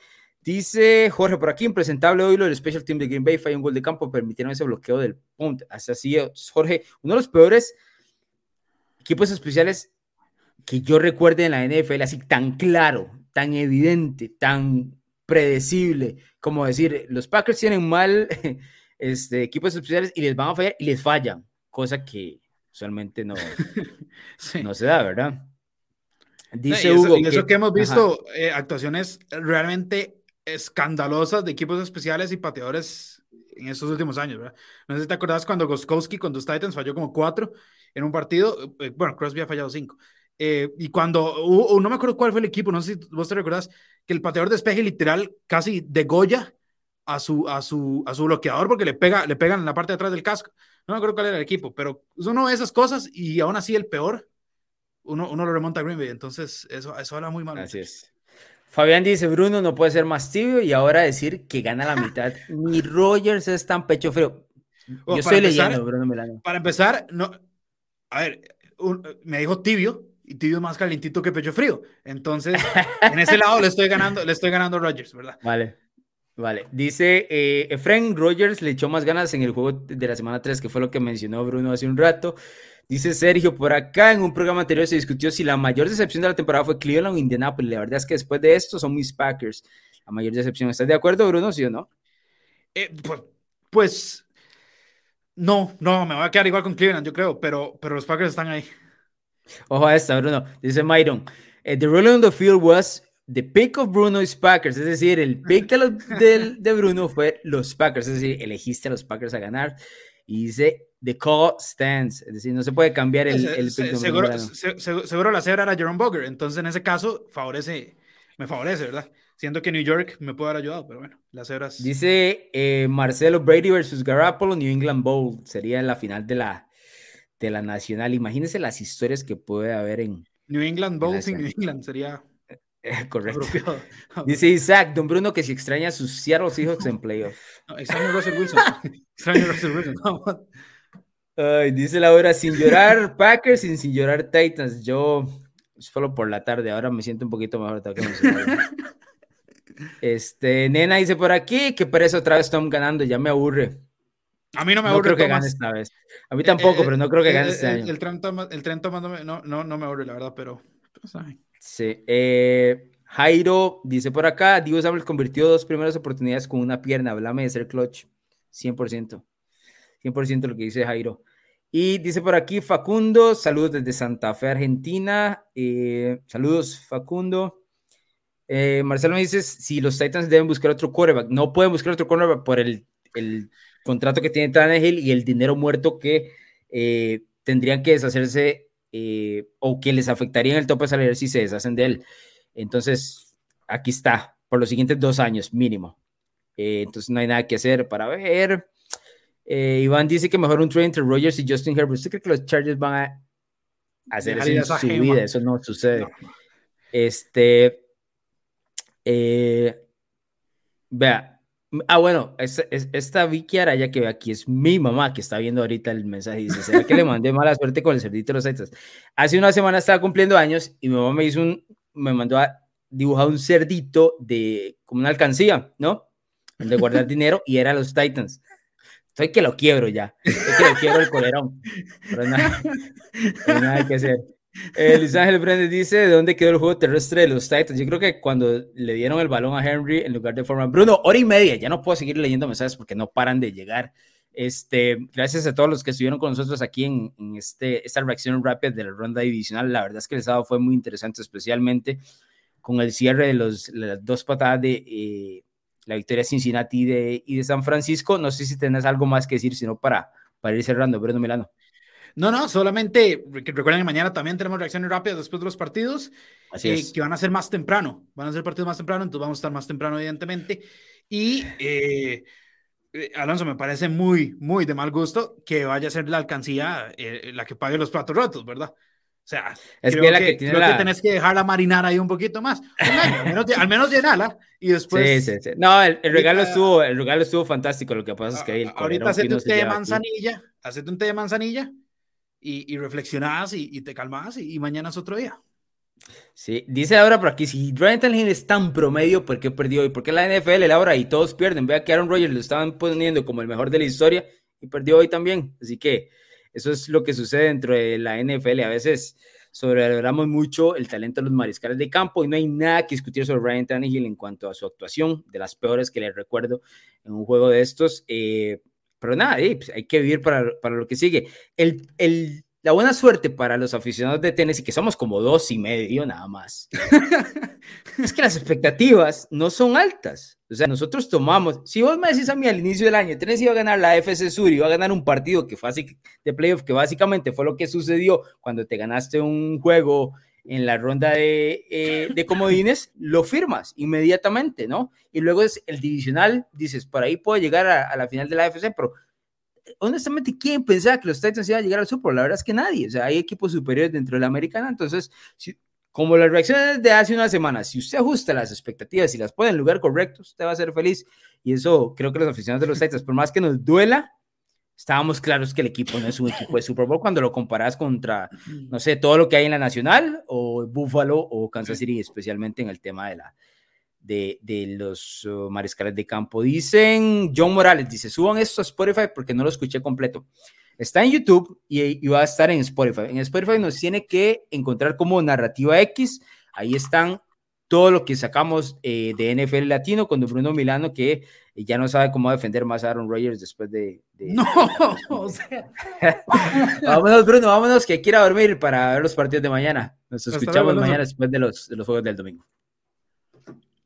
Dice Jorge, por aquí impresentable hoy lo del Special Team de Green Bay, falla un gol de campo, permitieron ese bloqueo del punt. Así es, Jorge, uno de los peores equipos especiales que yo recuerde en la NFL, así tan claro, tan evidente, tan predecible, como decir, los Packers tienen mal <laughs> este, equipos especiales y les van a fallar y les fallan, cosa que usualmente no, <laughs> no se da, ¿verdad? Dice Hugo. Y eso que, hemos visto eh, actuaciones realmente escandalosas de equipos especiales y pateadores en estos últimos años, ¿verdad? No sé si te acordás cuando Goskowski con los Titans falló como cuatro en un partido, eh, bueno, Crosby ha fallado cinco. Eh, y cuando, no me acuerdo cuál fue el equipo, no sé si vos te recordás, que el pateador despeje literal casi degolla a su, a su, a su bloqueador porque le, pega, le pegan en la parte de atrás del casco. No me acuerdo cuál era el equipo, pero uno ve esas cosas y aún así el peor, uno, uno lo remonta a Green Bay. Entonces, eso, eso habla muy mal. Así es. Fabián dice, Bruno no puede ser más tibio y ahora decir que gana la <laughs> mitad. Ni Rogers es tan pecho frío. Yo estoy leyendo, Bruno Melano. Para empezar, no, a ver, me dijo tibio y tibio más calientito que pecho frío. Entonces, en ese lado le estoy ganando, le estoy ganando a Rogers, ¿verdad? Vale. Vale, dice eh, Efren Rogers le echó más ganas en el juego de la semana 3, que fue lo que mencionó Bruno hace un rato. Dice Sergio, por acá en un programa anterior se discutió si la mayor decepción de la temporada fue Cleveland o Indianapolis. La verdad es que después de esto son mis Packers. La mayor decepción. ¿Estás de acuerdo, Bruno? ¿Sí o no? Eh, pues, pues, no, no, me voy a quedar igual con Cleveland, yo creo, pero, pero los Packers están ahí. Ojo a esta, Bruno. Dice Myron, eh, the ruling on the field was the pick of Bruno's Packers, es decir, el pick de, de Bruno fue los Packers, es decir, elegiste a los Packers a ganar. Y dice the call stands, es decir, no se puede cambiar el, el seguro, seguro, la cebra era Jerome Boger, entonces en ese caso favorece, me favorece, ¿verdad? Siento que New York me puede haber ayudado, pero bueno, las cebras. Dice eh, Marcelo Brady versus Garoppolo, New England Bowl, sería la final de la, de la nacional. Imagínense las historias que puede haber en New England Bowl sin New England sería <laughs> Correcto. <laughs> Dice Isaac, don Bruno, que si extraña a sus Seattle Seahawks en playoff. No, extraño a Russell Wilson. <laughs> extraño a Russell Wilson. Ay, dice Laura, sin llorar <laughs> Packers, sin, sin llorar Titans. Yo solo por la tarde, ahora me siento un poquito mejor. <laughs> Este, Nena dice por aquí que parece otra vez Tom ganando, ya me aburre. A mí no me No aburre creo que gane esta vez. A mí tampoco, Eh, pero no creo que el- gane este el, año. El, tren Thomas, el tren Thomas no, me- no, no, no me aburre, la verdad, pero. pues. Sí. eh, Jairo dice por acá, Divo Samuel convirtió dos primeras oportunidades con una pierna. Háblame de ser clutch. 100%. 100% lo que dice Jairo. Y dice por aquí Facundo, saludos desde Santa Fe, Argentina. eh, saludos, Facundo. Eh, Marcelo me dice si los Titans deben buscar otro quarterback. No pueden buscar otro quarterback por el, el contrato que tiene Tannehill y el dinero muerto que eh, tendrían que deshacerse o que les afectaría en el tope salarial si se deshacen de él. Entonces, aquí está, por los siguientes dos años mínimo. Entonces, no hay nada que hacer para ver. Eh, Iván dice que mejor un trade entre Rogers y Justin Herbert. ¿Usted cree que los Chargers van a hacer eso en su gema. vida? Eso no sucede. No. Este. eh, vea. Ah, bueno, esta, es- esta Vicky Araya que ve aquí es mi mamá que está viendo ahorita el mensaje. Dice: ¿Será que le mandé mala suerte con el cerdito de los Titans? Hace una semana estaba cumpliendo años y mi mamá me hizo un. Me mandó a dibujar un cerdito de. como una alcancía, ¿no? De guardar <laughs> dinero y era los Titans. Estoy que lo quiebro ya. Estoy que lo quiebro el colerón. Pero nada, pero nada que hacer. Eh, Luis Ángel Brendes dice, ¿de dónde quedó el juego terrestre de los Titans? Yo creo que cuando le dieron el balón a Henry en lugar de Foreman. Bruno, hora y media, ya no puedo seguir leyendo mensajes porque no paran de llegar. Este, gracias a todos los que estuvieron con nosotros aquí en, en este, esta reacción rápida de la ronda divisional. La verdad es que el sábado fue muy interesante, especialmente con el cierre de los, las dos patadas de eh, la victoria de Cincinnati y de, y de San Francisco. No sé si tenés algo más que decir, sino para, para ir cerrando, Bruno Milano. No, no, solamente recuerden que mañana también tenemos reacciones rápidas después de los partidos, Así eh, es. que van a ser más temprano, van a ser partidos más temprano, entonces vamos a estar más temprano, evidentemente. Y eh, eh, Alonso, me parece muy, muy de mal gusto que vaya a ser la alcancía eh, la que pague los platos rotos, ¿verdad? O sea, Es creo que la que, que tiene creo la- que tenés que dejarla marinar ahí un poquito más. Un año, al menos, al menos llenala y después. sí, sí, sí. No, el, el regalo ahorita- estuvo, el regalo estuvo fantástico. Lo que pasa es que ahí el Ahorita hacete un té de manzanilla, hacete un té de manzanilla y, y reflexionás y, y te calmas y, y mañana es otro día. Sí, dice ahora por aquí, si Ryan Tannehill es tan promedio, ¿por qué perdió? ¿Y por qué la NFL, Laura, y todos pierden? Vea que Aaron Rodgers lo estaban poniendo como el mejor de la historia y perdió hoy también. Así que eso es lo que sucede dentro de la NFL. A veces sobrevaloramos mucho el talento de los mariscales de campo y no hay nada que discutir sobre Ryan Tannehill en cuanto a su actuación, de las peores que le recuerdo en un juego de estos. Eh, pero nada, eh, pues hay que vivir para, para lo que sigue. El, el, la buena suerte para los aficionados de Tennessee, que somos como dos y medio nada más, <laughs> es que las expectativas no son altas. O sea, nosotros tomamos, si vos me decís a mí al inicio del año, Tennessee iba a ganar la FC Sur y iba a ganar un partido que fue así de playoff, que básicamente fue lo que sucedió cuando te ganaste un juego en la ronda de, eh, de comodines, <laughs> lo firmas inmediatamente, ¿no? Y luego es el divisional, dices, por ahí puedo llegar a, a la final de la FC, pero honestamente, ¿quién pensaba que los Titans iban a llegar al Super Bowl? La verdad es que nadie. O sea, hay equipos superiores dentro de la americana. Entonces, si, como las reacciones de hace una semana, si usted ajusta las expectativas y las pone en lugar correcto, usted va a ser feliz. Y eso creo que los aficionados de los Titans, por más que nos duela, estábamos claros que el equipo no es un equipo de Super Bowl cuando lo comparas contra, no sé, todo lo que hay en la Nacional o Buffalo o Kansas City, especialmente en el tema de la, de, de, los uh, mariscales de campo. Dicen John Morales, dice, suban esto a Spotify porque no lo escuché completo. Está en YouTube y, y, va a estar en Spotify. En Spotify nos tiene que encontrar como Narrativa X. Ahí están todo lo que sacamos eh, de NFL Latino con Bruno Milano, que ya no sabe cómo defender más a Aaron Rodgers después de... de no, <laughs> o sea... <laughs> vámonos, Bruno, vámonos, que quiera dormir para ver los partidos de mañana. Nos escuchamos mañana después de los, de los juegos del domingo.